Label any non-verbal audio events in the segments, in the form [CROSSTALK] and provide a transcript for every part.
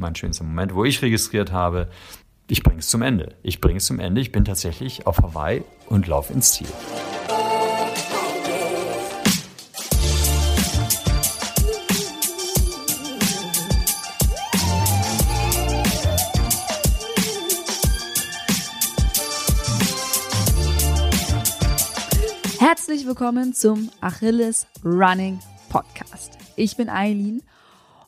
mein schönster Moment, wo ich registriert habe, ich bringe es zum Ende. Ich bringe es zum Ende. Ich bin tatsächlich auf Hawaii und laufe ins Ziel. Herzlich willkommen zum Achilles Running Podcast. Ich bin Eileen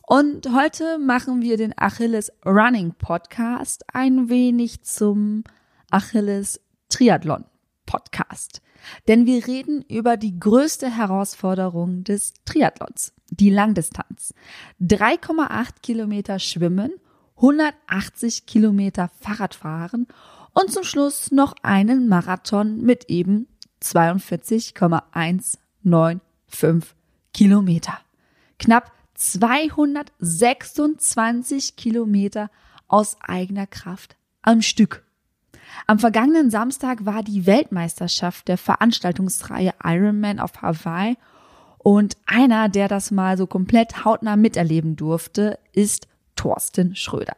und heute machen wir den Achilles Running Podcast ein wenig zum Achilles Triathlon Podcast. Denn wir reden über die größte Herausforderung des Triathlons, die Langdistanz. 3,8 Kilometer schwimmen, 180 Kilometer Fahrradfahren und zum Schluss noch einen Marathon mit eben 42,195 Kilometer. Knapp 226 Kilometer aus eigener Kraft am Stück. Am vergangenen Samstag war die Weltmeisterschaft der Veranstaltungsreihe Ironman auf Hawaii und einer, der das mal so komplett hautnah miterleben durfte, ist Thorsten Schröder.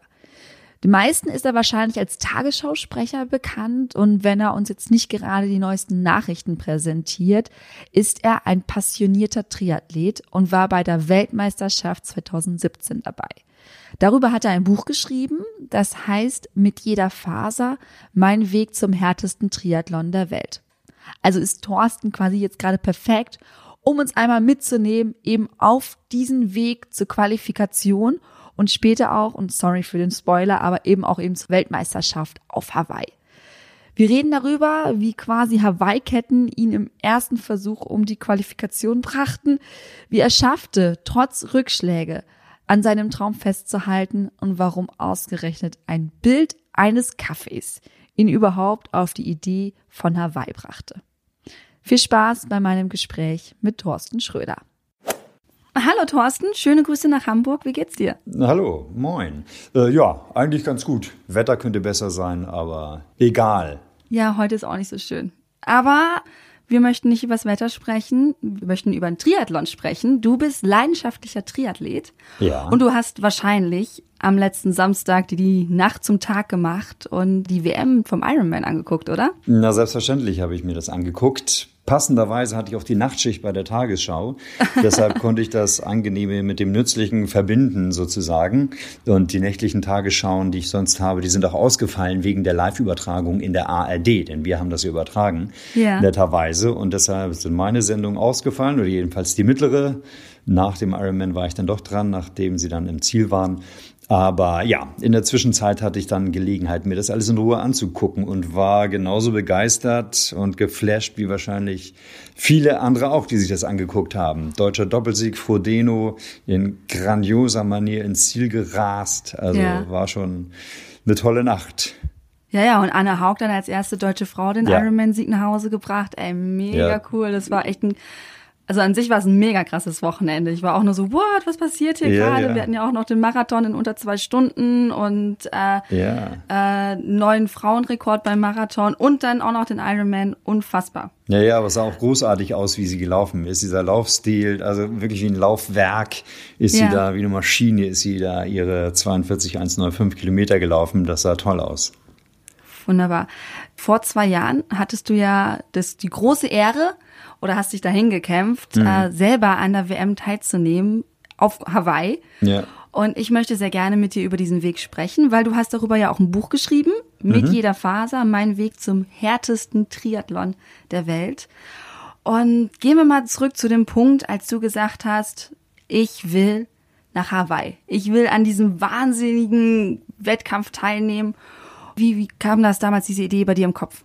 Den meisten ist er wahrscheinlich als Tagesschausprecher bekannt und wenn er uns jetzt nicht gerade die neuesten Nachrichten präsentiert, ist er ein passionierter Triathlet und war bei der Weltmeisterschaft 2017 dabei. Darüber hat er ein Buch geschrieben, das heißt Mit jeder Faser mein Weg zum härtesten Triathlon der Welt. Also ist Thorsten quasi jetzt gerade perfekt, um uns einmal mitzunehmen, eben auf diesen Weg zur Qualifikation und später auch, und sorry für den Spoiler, aber eben auch eben zur Weltmeisterschaft auf Hawaii. Wir reden darüber, wie quasi Hawaii-Ketten ihn im ersten Versuch um die Qualifikation brachten, wie er schaffte, trotz Rückschläge an seinem Traum festzuhalten und warum ausgerechnet ein Bild eines Kaffees ihn überhaupt auf die Idee von Hawaii brachte. Viel Spaß bei meinem Gespräch mit Thorsten Schröder. Hallo Thorsten, schöne Grüße nach Hamburg. Wie geht's dir? Hallo, moin. Äh, ja, eigentlich ganz gut. Wetter könnte besser sein, aber egal. Ja, heute ist auch nicht so schön. Aber wir möchten nicht über das Wetter sprechen, wir möchten über einen Triathlon sprechen. Du bist leidenschaftlicher Triathlet. Ja. Und du hast wahrscheinlich am letzten Samstag die, die Nacht zum Tag gemacht und die WM vom Ironman angeguckt, oder? Na, selbstverständlich habe ich mir das angeguckt. Passenderweise hatte ich auch die Nachtschicht bei der Tagesschau. [LAUGHS] Deshalb konnte ich das Angenehme mit dem Nützlichen verbinden sozusagen. Und die nächtlichen Tagesschauen, die ich sonst habe, die sind auch ausgefallen wegen der Live-Übertragung in der ARD, denn wir haben das übertragen, ja. netterweise. Und deshalb sind meine Sendungen ausgefallen, oder jedenfalls die mittlere. Nach dem Ironman war ich dann doch dran, nachdem sie dann im Ziel waren. Aber ja, in der Zwischenzeit hatte ich dann Gelegenheit, mir das alles in Ruhe anzugucken und war genauso begeistert und geflasht wie wahrscheinlich viele andere auch, die sich das angeguckt haben. Deutscher Doppelsieg Frodeno in grandioser Manier ins Ziel gerast. Also ja. war schon eine tolle Nacht. Ja, ja, und Anna Haug dann als erste deutsche Frau den ja. Ironman-Sieg nach Hause gebracht. Ey, mega ja. cool. Das war echt ein also an sich war es ein mega krasses Wochenende. Ich war auch nur so, what, was passiert hier ja, gerade? Ja. Wir hatten ja auch noch den Marathon in unter zwei Stunden und äh, ja. äh, neuen Frauenrekord beim Marathon und dann auch noch den Ironman. Unfassbar. Ja, ja, aber es sah auch großartig aus, wie sie gelaufen ist. Dieser Laufstil, also wirklich wie ein Laufwerk ist sie da, wie eine Maschine ist sie da ihre 42,195 Kilometer gelaufen. Das sah toll aus. Wunderbar. Vor zwei Jahren hattest du ja das, die große Ehre, oder hast dich dahin gekämpft, mhm. äh, selber an der WM teilzunehmen auf Hawaii. Ja. Und ich möchte sehr gerne mit dir über diesen Weg sprechen, weil du hast darüber ja auch ein Buch geschrieben, mit mhm. jeder Faser, mein Weg zum härtesten Triathlon der Welt. Und gehen wir mal zurück zu dem Punkt, als du gesagt hast, ich will nach Hawaii. Ich will an diesem wahnsinnigen Wettkampf teilnehmen. Wie, wie kam das damals, diese Idee bei dir im Kopf?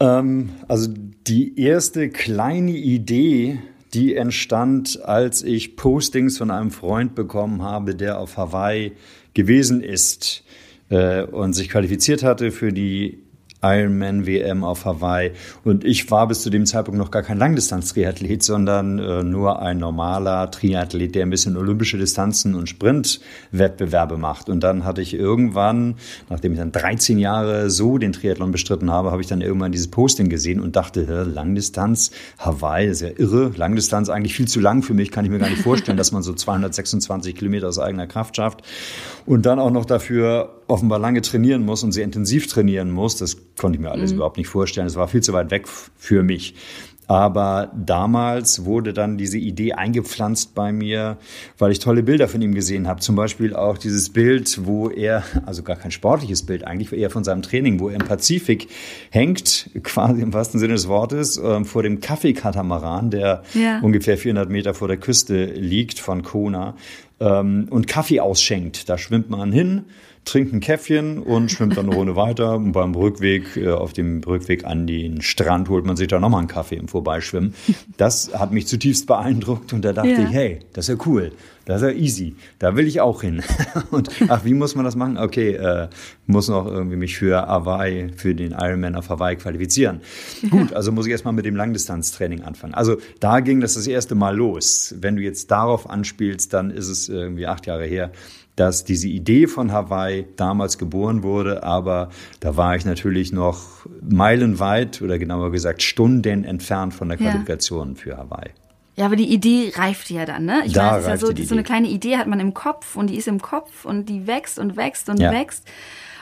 Ähm, also die erste kleine Idee, die entstand, als ich Postings von einem Freund bekommen habe, der auf Hawaii gewesen ist äh, und sich qualifiziert hatte für die Ironman WM auf Hawaii. Und ich war bis zu dem Zeitpunkt noch gar kein Langdistanz-Triathlet, sondern äh, nur ein normaler Triathlet, der ein bisschen olympische Distanzen und Sprintwettbewerbe macht. Und dann hatte ich irgendwann, nachdem ich dann 13 Jahre so den Triathlon bestritten habe, habe ich dann irgendwann dieses Posting gesehen und dachte, Langdistanz, Hawaii, ist ja irre. Langdistanz eigentlich viel zu lang für mich, kann ich mir gar nicht vorstellen, dass man so 226 Kilometer aus eigener Kraft schafft. Und dann auch noch dafür offenbar lange trainieren muss und sehr intensiv trainieren muss. Das konnte ich mir alles mhm. überhaupt nicht vorstellen. Es war viel zu weit weg für mich. Aber damals wurde dann diese Idee eingepflanzt bei mir, weil ich tolle Bilder von ihm gesehen habe. Zum Beispiel auch dieses Bild, wo er, also gar kein sportliches Bild eigentlich, eher von seinem Training, wo er im Pazifik hängt, quasi im wahrsten Sinne des Wortes, äh, vor dem Kaffeekatamaran, der ja. ungefähr 400 Meter vor der Küste liegt von Kona ähm, und Kaffee ausschenkt. Da schwimmt man hin trinkt ein Käffchen und schwimmt dann eine Runde weiter. Und beim Rückweg, äh, auf dem Rückweg an den Strand holt man sich da nochmal einen Kaffee im Vorbeischwimmen. Das hat mich zutiefst beeindruckt und da dachte ja. ich, hey, das ist ja cool. Das ist ja easy. Da will ich auch hin. [LAUGHS] Und ach, wie muss man das machen? Okay, äh, muss noch irgendwie mich für Hawaii, für den Ironman auf Hawaii qualifizieren. Gut, also muss ich erstmal mit dem Langdistanztraining anfangen. Also da ging das das erste Mal los. Wenn du jetzt darauf anspielst, dann ist es irgendwie acht Jahre her dass diese Idee von Hawaii damals geboren wurde, aber da war ich natürlich noch meilenweit oder genauer gesagt Stunden entfernt von der Qualifikation ja. für Hawaii. Ja, aber die Idee reift ja dann, ne? Ich da meine, es ist ja so, so eine kleine Idee hat man im Kopf und die ist im Kopf und die wächst und wächst und ja. wächst.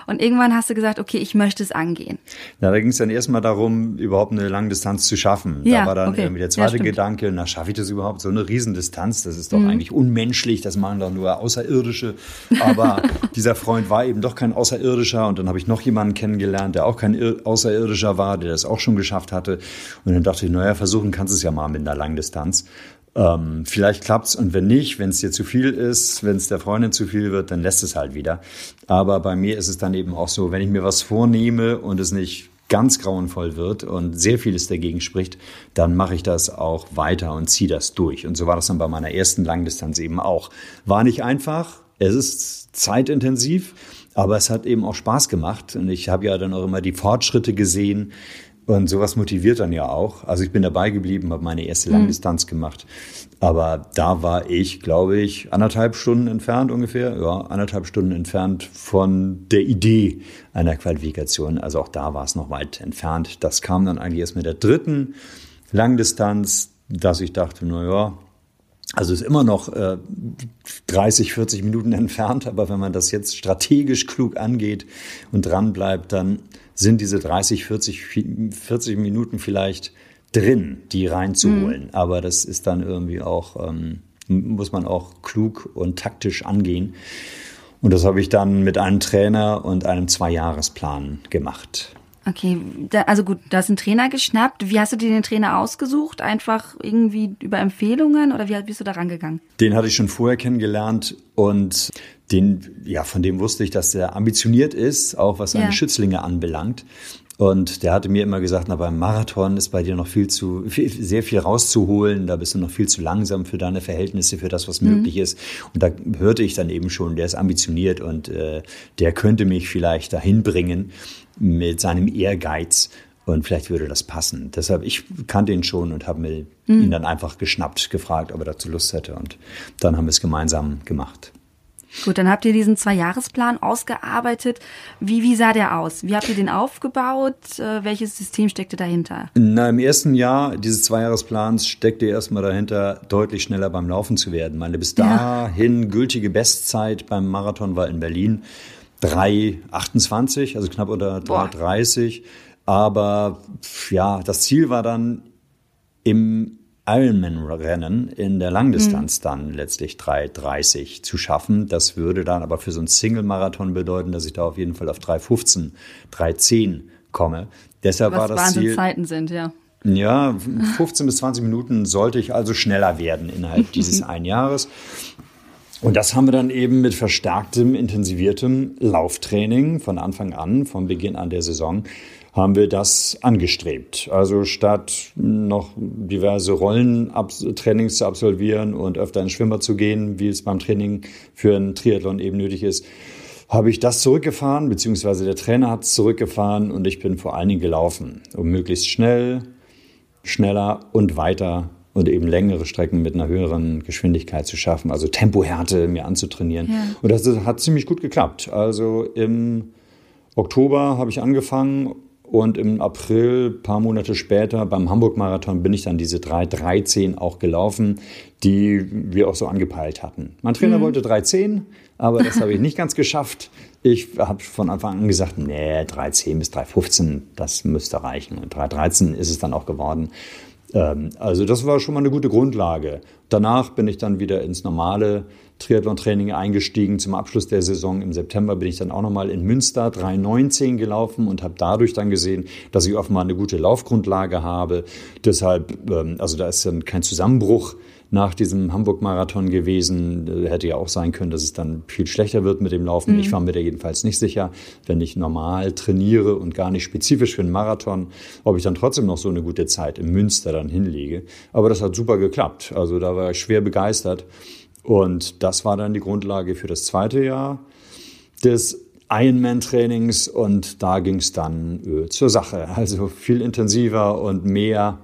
Und irgendwann hast du gesagt, okay, ich möchte es angehen. Ja, da ging es dann erstmal darum, überhaupt eine Langdistanz zu schaffen. Ja, da war dann okay. irgendwie der zweite ja, Gedanke, na, schaffe ich das überhaupt? So eine Riesendistanz, das ist doch mhm. eigentlich unmenschlich, das machen doch nur Außerirdische. Aber [LAUGHS] dieser Freund war eben doch kein Außerirdischer und dann habe ich noch jemanden kennengelernt, der auch kein Außerirdischer war, der das auch schon geschafft hatte. Und dann dachte ich, naja, versuchen kannst du es ja mal mit einer Langdistanz. Ähm, vielleicht klappt's und wenn nicht, wenn es dir zu viel ist, wenn es der Freundin zu viel wird, dann lässt es halt wieder. Aber bei mir ist es dann eben auch so, wenn ich mir was vornehme und es nicht ganz grauenvoll wird und sehr vieles dagegen spricht, dann mache ich das auch weiter und ziehe das durch. Und so war das dann bei meiner ersten Langdistanz eben auch. War nicht einfach, es ist zeitintensiv, aber es hat eben auch Spaß gemacht. Und ich habe ja dann auch immer die Fortschritte gesehen, und sowas motiviert dann ja auch. Also ich bin dabei geblieben, habe meine erste mhm. Langdistanz gemacht. Aber da war ich, glaube ich, anderthalb Stunden entfernt ungefähr, ja, anderthalb Stunden entfernt von der Idee einer Qualifikation. Also auch da war es noch weit entfernt. Das kam dann eigentlich erst mit der dritten Langdistanz, dass ich dachte, na ja, also ist immer noch äh, 30, 40 Minuten [LAUGHS] entfernt, aber wenn man das jetzt strategisch klug angeht und dran bleibt, dann sind diese 30, 40, 40 Minuten vielleicht drin, die reinzuholen. Mhm. Aber das ist dann irgendwie auch, ähm, muss man auch klug und taktisch angehen. Und das habe ich dann mit einem Trainer und einem Zweijahresplan gemacht. Okay, da, also gut, da ist ein Trainer geschnappt. Wie hast du dir den Trainer ausgesucht? Einfach irgendwie über Empfehlungen oder wie bist du da rangegangen? Den hatte ich schon vorher kennengelernt und den, ja, von dem wusste ich, dass er ambitioniert ist, auch was seine ja. Schützlinge anbelangt. Und der hatte mir immer gesagt, na, beim Marathon ist bei dir noch viel zu, viel, sehr viel rauszuholen. Da bist du noch viel zu langsam für deine Verhältnisse, für das, was mhm. möglich ist. Und da hörte ich dann eben schon, der ist ambitioniert und äh, der könnte mich vielleicht dahin bringen mit seinem Ehrgeiz. Und vielleicht würde das passen. Deshalb, ich kannte ihn schon und habe mir mhm. ihn dann einfach geschnappt, gefragt, ob er dazu Lust hätte. Und dann haben wir es gemeinsam gemacht. Gut, dann habt ihr diesen Zwei-Jahres-Plan ausgearbeitet. Wie, wie sah der aus? Wie habt ihr den aufgebaut? Äh, welches System steckte dahinter? Na, im ersten Jahr dieses Zwei-Jahres-Plans steckte erstmal dahinter, deutlich schneller beim Laufen zu werden. Meine bis dahin ja. gültige Bestzeit beim Marathon war in Berlin 3,28, also knapp unter 3,30. Aber ja, das Ziel war dann im Ironman-Rennen in der Langdistanz mhm. dann letztlich 3,30 zu schaffen. Das würde dann aber für so einen Single-Marathon bedeuten, dass ich da auf jeden Fall auf 3,15, 3,10 komme. Deshalb Was war das Ziel. Zeiten sind, ja. Ja, 15 bis 20 Minuten sollte ich also schneller werden innerhalb [LAUGHS] dieses ein Jahres. Und das haben wir dann eben mit verstärktem, intensiviertem Lauftraining von Anfang an, vom Beginn an der Saison, haben wir das angestrebt. Also statt noch diverse Rollentrainings zu absolvieren und öfter ins Schwimmer zu gehen, wie es beim Training für einen Triathlon eben nötig ist, habe ich das zurückgefahren, beziehungsweise der Trainer hat es zurückgefahren und ich bin vor allen Dingen gelaufen, um möglichst schnell, schneller und weiter und eben längere Strecken mit einer höheren Geschwindigkeit zu schaffen, also Tempohärte mir anzutrainieren. Ja. Und das hat ziemlich gut geklappt. Also im Oktober habe ich angefangen und im April, paar Monate später, beim Hamburg-Marathon bin ich dann diese 3.13 auch gelaufen, die wir auch so angepeilt hatten. Mein Trainer mhm. wollte 3.10, aber das habe ich [LAUGHS] nicht ganz geschafft. Ich habe von Anfang an gesagt, nee, 3.10 bis 3.15, das müsste reichen. Und 3.13 ist es dann auch geworden. Ähm, also das war schon mal eine gute Grundlage. Danach bin ich dann wieder ins normale Triathlon-Training eingestiegen. Zum Abschluss der Saison im September bin ich dann auch nochmal in Münster 3,19 gelaufen und habe dadurch dann gesehen, dass ich offenbar eine gute Laufgrundlage habe. Deshalb, ähm, also da ist dann kein Zusammenbruch nach diesem Hamburg-Marathon gewesen. Hätte ja auch sein können, dass es dann viel schlechter wird mit dem Laufen. Mhm. Ich war mir da jedenfalls nicht sicher, wenn ich normal trainiere und gar nicht spezifisch für einen Marathon, ob ich dann trotzdem noch so eine gute Zeit im Münster dann hinlege. Aber das hat super geklappt. Also da war ich schwer begeistert. Und das war dann die Grundlage für das zweite Jahr des Ironman-Trainings und da ging es dann äh, zur Sache. Also viel intensiver und mehr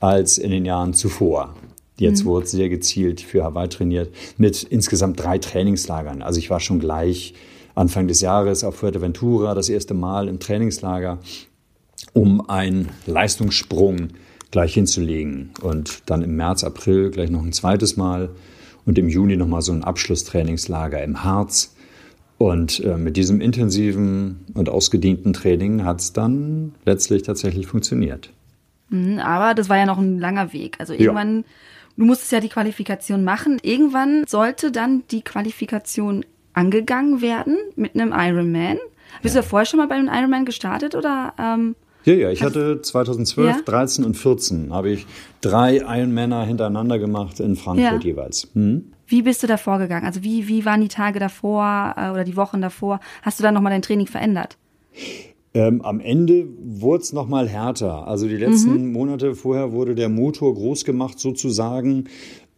als in den Jahren zuvor. Jetzt mhm. wurde sehr gezielt für Hawaii trainiert mit insgesamt drei Trainingslagern. Also ich war schon gleich Anfang des Jahres auf Fuerteventura das erste Mal im Trainingslager, um einen Leistungssprung gleich hinzulegen. Und dann im März, April gleich noch ein zweites Mal und im Juni nochmal so ein Abschlusstrainingslager im Harz. Und äh, mit diesem intensiven und ausgedienten Training hat es dann letztlich tatsächlich funktioniert. Mhm, aber das war ja noch ein langer Weg. Also irgendwann, ja. Du musstest ja die Qualifikation machen. Irgendwann sollte dann die Qualifikation angegangen werden mit einem Ironman. Bist ja. du ja vorher schon mal bei einem Ironman gestartet oder? Ähm ja, ja, ich hatte 2012, ja? 13 und 14 habe ich drei Ironmänner hintereinander gemacht in Frankfurt ja. jeweils. Hm? Wie bist du da vorgegangen? Also wie, wie waren die Tage davor äh, oder die Wochen davor? Hast du dann nochmal dein Training verändert? Ähm, am Ende wurde es nochmal härter. Also die letzten mhm. Monate vorher wurde der Motor groß gemacht sozusagen.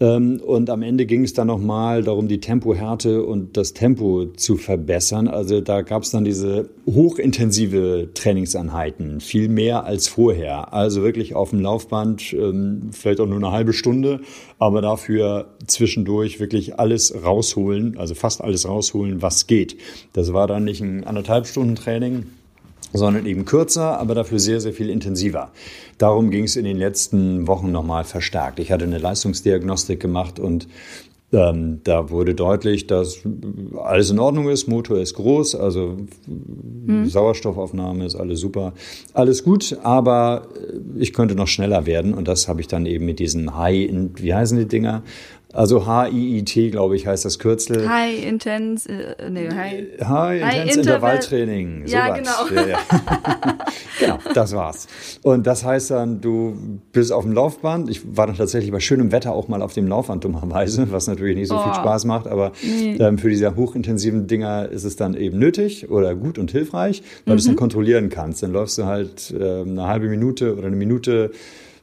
Ähm, und am Ende ging es dann nochmal darum, die Tempohärte und das Tempo zu verbessern. Also da gab es dann diese hochintensive Trainingseinheiten, viel mehr als vorher. Also wirklich auf dem Laufband, ähm, vielleicht auch nur eine halbe Stunde, aber dafür zwischendurch wirklich alles rausholen, also fast alles rausholen, was geht. Das war dann nicht ein anderthalb Stunden Training, sondern eben kürzer, aber dafür sehr, sehr viel intensiver. Darum ging es in den letzten Wochen nochmal verstärkt. Ich hatte eine Leistungsdiagnostik gemacht und ähm, da wurde deutlich, dass alles in Ordnung ist, Motor ist groß, also hm. Sauerstoffaufnahme ist alles super, alles gut, aber ich könnte noch schneller werden und das habe ich dann eben mit diesen High, wie heißen die Dinger? Also HIIT, glaube ich, heißt das Kürzel. High Intense, äh, nee, High, High, High Intense Intervalltraining. So ja, was. genau. Ja, ja. [LAUGHS] genau, das war's. Und das heißt dann, du bist auf dem Laufband. Ich war dann tatsächlich bei schönem Wetter auch mal auf dem Laufband dummerweise, [LAUGHS] was natürlich nicht so oh. viel Spaß macht, aber nee. ähm, für diese hochintensiven Dinger ist es dann eben nötig oder gut und hilfreich, weil mhm. du es dann kontrollieren kannst. Dann läufst du halt äh, eine halbe Minute oder eine Minute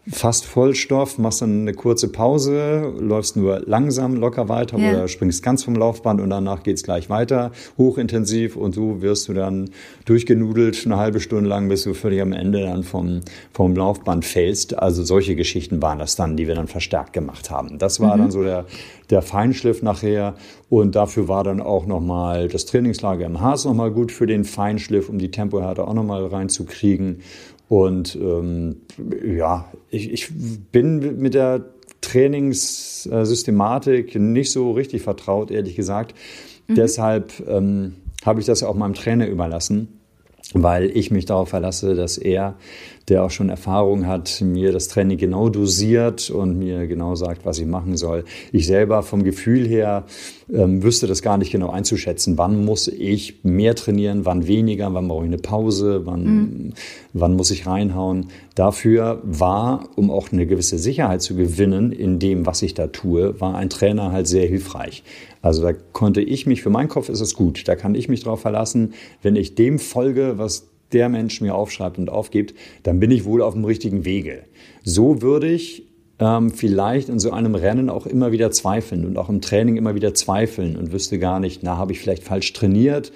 fast Vollstoff, machst dann eine kurze Pause, läufst nur langsam locker weiter ja. oder springst ganz vom Laufband und danach geht's gleich weiter, hochintensiv und so wirst du dann durchgenudelt eine halbe Stunde lang, bis du völlig am Ende dann vom, vom Laufband fällst. Also solche Geschichten waren das dann, die wir dann verstärkt gemacht haben. Das war mhm. dann so der, der Feinschliff nachher und dafür war dann auch nochmal das Trainingslager im Harz nochmal gut für den Feinschliff, um die Tempohärte auch nochmal reinzukriegen und ähm, ja, ich, ich bin mit der Trainingssystematik nicht so richtig vertraut, ehrlich gesagt. Mhm. Deshalb ähm, habe ich das auch meinem Trainer überlassen, weil ich mich darauf verlasse, dass er der auch schon Erfahrung hat, mir das Training genau dosiert und mir genau sagt, was ich machen soll. Ich selber vom Gefühl her ähm, wüsste das gar nicht genau einzuschätzen. Wann muss ich mehr trainieren, wann weniger, wann brauche ich eine Pause, wann, mhm. wann muss ich reinhauen. Dafür war, um auch eine gewisse Sicherheit zu gewinnen in dem, was ich da tue, war ein Trainer halt sehr hilfreich. Also da konnte ich mich, für meinen Kopf ist es gut, da kann ich mich darauf verlassen, wenn ich dem folge, was der Mensch mir aufschreibt und aufgibt, dann bin ich wohl auf dem richtigen Wege. So würde ich ähm, vielleicht in so einem Rennen auch immer wieder zweifeln und auch im Training immer wieder zweifeln und wüsste gar nicht, na, habe ich vielleicht falsch trainiert,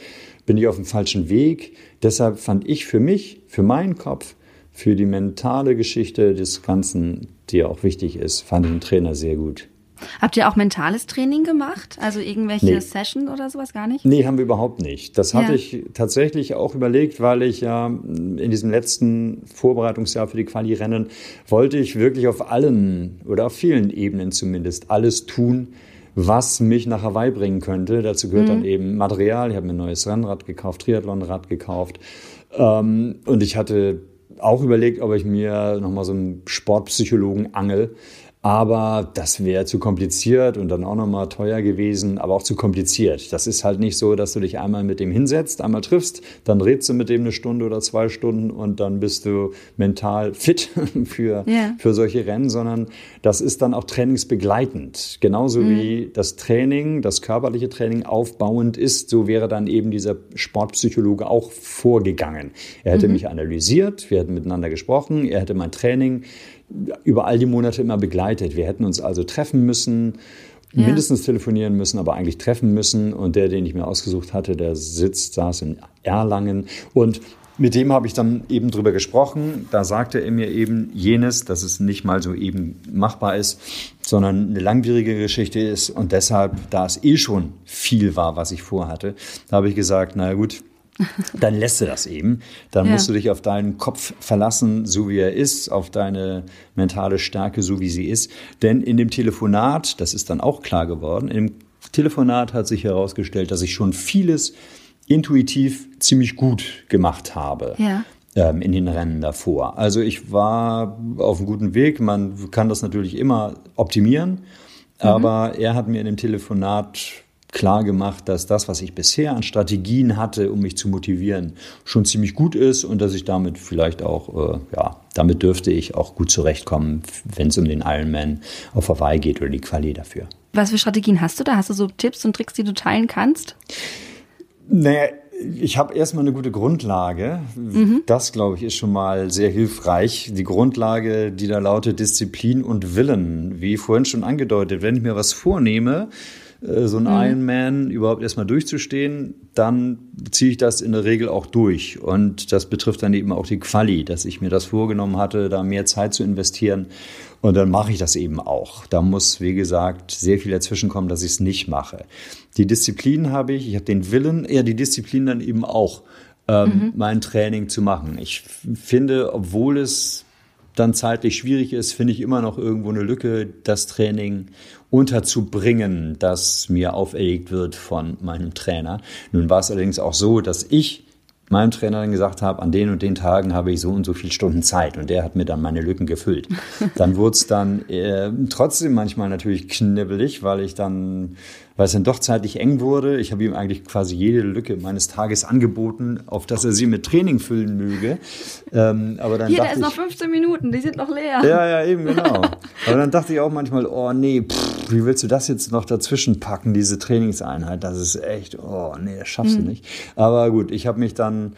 bin ich auf dem falschen Weg. Deshalb fand ich für mich, für meinen Kopf, für die mentale Geschichte des Ganzen, die ja auch wichtig ist, fand ich einen Trainer sehr gut. Habt ihr auch mentales Training gemacht? Also irgendwelche nee. Session oder sowas gar nicht? Nee, haben wir überhaupt nicht. Das hatte ja. ich tatsächlich auch überlegt, weil ich ja in diesem letzten Vorbereitungsjahr für die Quali-Rennen wollte ich wirklich auf allen oder auf vielen Ebenen zumindest alles tun, was mich nach Hawaii bringen könnte. Dazu gehört mhm. dann eben Material. Ich habe mir ein neues Rennrad gekauft, Triathlonrad gekauft. Ähm, und ich hatte auch überlegt, ob ich mir nochmal so einen Sportpsychologen angel, aber das wäre zu kompliziert und dann auch nochmal teuer gewesen, aber auch zu kompliziert. Das ist halt nicht so, dass du dich einmal mit dem hinsetzt, einmal triffst, dann redst du mit dem eine Stunde oder zwei Stunden und dann bist du mental fit [LAUGHS] für, yeah. für solche Rennen, sondern das ist dann auch trainingsbegleitend. Genauso mhm. wie das Training, das körperliche Training aufbauend ist, so wäre dann eben dieser Sportpsychologe auch vorgegangen. Er hätte mhm. mich analysiert, wir hätten miteinander gesprochen, er hätte mein Training über all die Monate immer begleitet. Wir hätten uns also treffen müssen, ja. mindestens telefonieren müssen, aber eigentlich treffen müssen. Und der, den ich mir ausgesucht hatte, der sitzt, saß in Erlangen. Und mit dem habe ich dann eben drüber gesprochen. Da sagte er mir eben jenes, dass es nicht mal so eben machbar ist, sondern eine langwierige Geschichte ist. Und deshalb, da es eh schon viel war, was ich vorhatte, da habe ich gesagt, naja gut, dann lässt du das eben. Dann ja. musst du dich auf deinen Kopf verlassen, so wie er ist, auf deine mentale Stärke, so wie sie ist. Denn in dem Telefonat, das ist dann auch klar geworden, im Telefonat hat sich herausgestellt, dass ich schon vieles intuitiv ziemlich gut gemacht habe. Ja ähm, in den Rennen davor. Also ich war auf einem guten Weg. Man kann das natürlich immer optimieren. Mhm. Aber er hat mir in dem Telefonat klar gemacht, dass das, was ich bisher an Strategien hatte, um mich zu motivieren, schon ziemlich gut ist und dass ich damit vielleicht auch, äh, ja, damit dürfte ich auch gut zurechtkommen, wenn es um den Ironman auf Hawaii geht oder die Quali dafür. Was für Strategien hast du da? Hast du so Tipps und Tricks, die du teilen kannst? Naja, ich habe erstmal eine gute Grundlage. Mhm. Das, glaube ich, ist schon mal sehr hilfreich. Die Grundlage, die da lautet Disziplin und Willen. Wie vorhin schon angedeutet, wenn ich mir was vornehme, so ein mhm. Ironman überhaupt erstmal durchzustehen, dann ziehe ich das in der Regel auch durch. Und das betrifft dann eben auch die Quali, dass ich mir das vorgenommen hatte, da mehr Zeit zu investieren. Und dann mache ich das eben auch. Da muss, wie gesagt, sehr viel dazwischen kommen, dass ich es nicht mache. Die Disziplin habe ich, ich habe den Willen, eher die Disziplin dann eben auch, ähm, mhm. mein Training zu machen. Ich finde, obwohl es dann zeitlich schwierig ist, finde ich immer noch irgendwo eine Lücke, das Training unterzubringen, das mir auferlegt wird von meinem Trainer. Nun war es allerdings auch so, dass ich meinem Trainer dann gesagt habe, an den und den Tagen habe ich so und so viele Stunden Zeit und der hat mir dann meine Lücken gefüllt. [LAUGHS] Dann wurde es dann äh, trotzdem manchmal natürlich knibbelig, weil ich dann weil es dann doch zeitlich eng wurde. Ich habe ihm eigentlich quasi jede Lücke meines Tages angeboten, auf dass er sie mit Training füllen möge. Ähm, aber dann Hier, da ist noch 15 Minuten, die sind noch leer. Ja, ja, eben, genau. aber dann dachte ich auch manchmal, oh nee, pff, wie willst du das jetzt noch dazwischen packen, diese Trainingseinheit? Das ist echt, oh nee, das schaffst mhm. du nicht. Aber gut, ich habe mich dann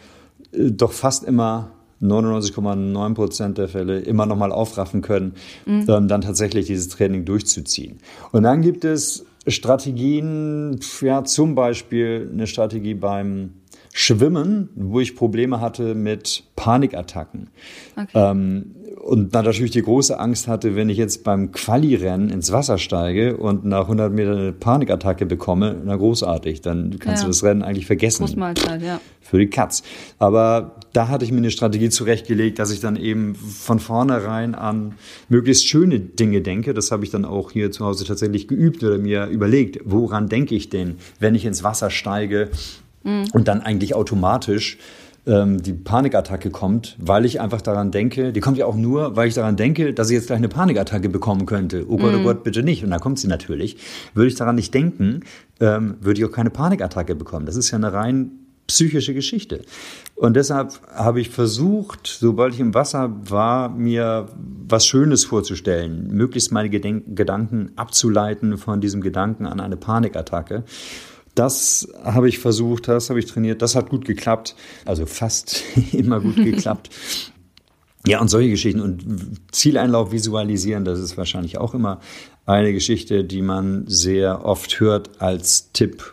äh, doch fast immer 99,9 Prozent der Fälle immer noch mal aufraffen können, mhm. ähm, dann tatsächlich dieses Training durchzuziehen. Und dann gibt es Strategien, ja, zum Beispiel eine Strategie beim Schwimmen, wo ich Probleme hatte mit Panikattacken. Okay. Ähm, und dann natürlich die große Angst hatte, wenn ich jetzt beim Quali-Rennen ins Wasser steige und nach 100 Metern eine Panikattacke bekomme, na großartig, dann kannst ja. du das Rennen eigentlich vergessen. Großmahlzeit, ja. Für die Katz. Aber da hatte ich mir eine Strategie zurechtgelegt, dass ich dann eben von vornherein an möglichst schöne Dinge denke. Das habe ich dann auch hier zu Hause tatsächlich geübt oder mir überlegt, woran denke ich denn, wenn ich ins Wasser steige mhm. und dann eigentlich automatisch ähm, die Panikattacke kommt, weil ich einfach daran denke, die kommt ja auch nur, weil ich daran denke, dass ich jetzt gleich eine Panikattacke bekommen könnte. Oh Gott, oh mhm. Gott, bitte nicht. Und da kommt sie natürlich. Würde ich daran nicht denken, ähm, würde ich auch keine Panikattacke bekommen. Das ist ja eine rein psychische Geschichte. Und deshalb habe ich versucht, sobald ich im Wasser war, mir was Schönes vorzustellen, möglichst meine Gedenk Gedanken abzuleiten von diesem Gedanken an eine Panikattacke. Das habe ich versucht, das habe ich trainiert, das hat gut geklappt, also fast [LAUGHS] immer gut geklappt. Ja, und solche Geschichten und Zieleinlauf visualisieren, das ist wahrscheinlich auch immer eine Geschichte, die man sehr oft hört als Tipp.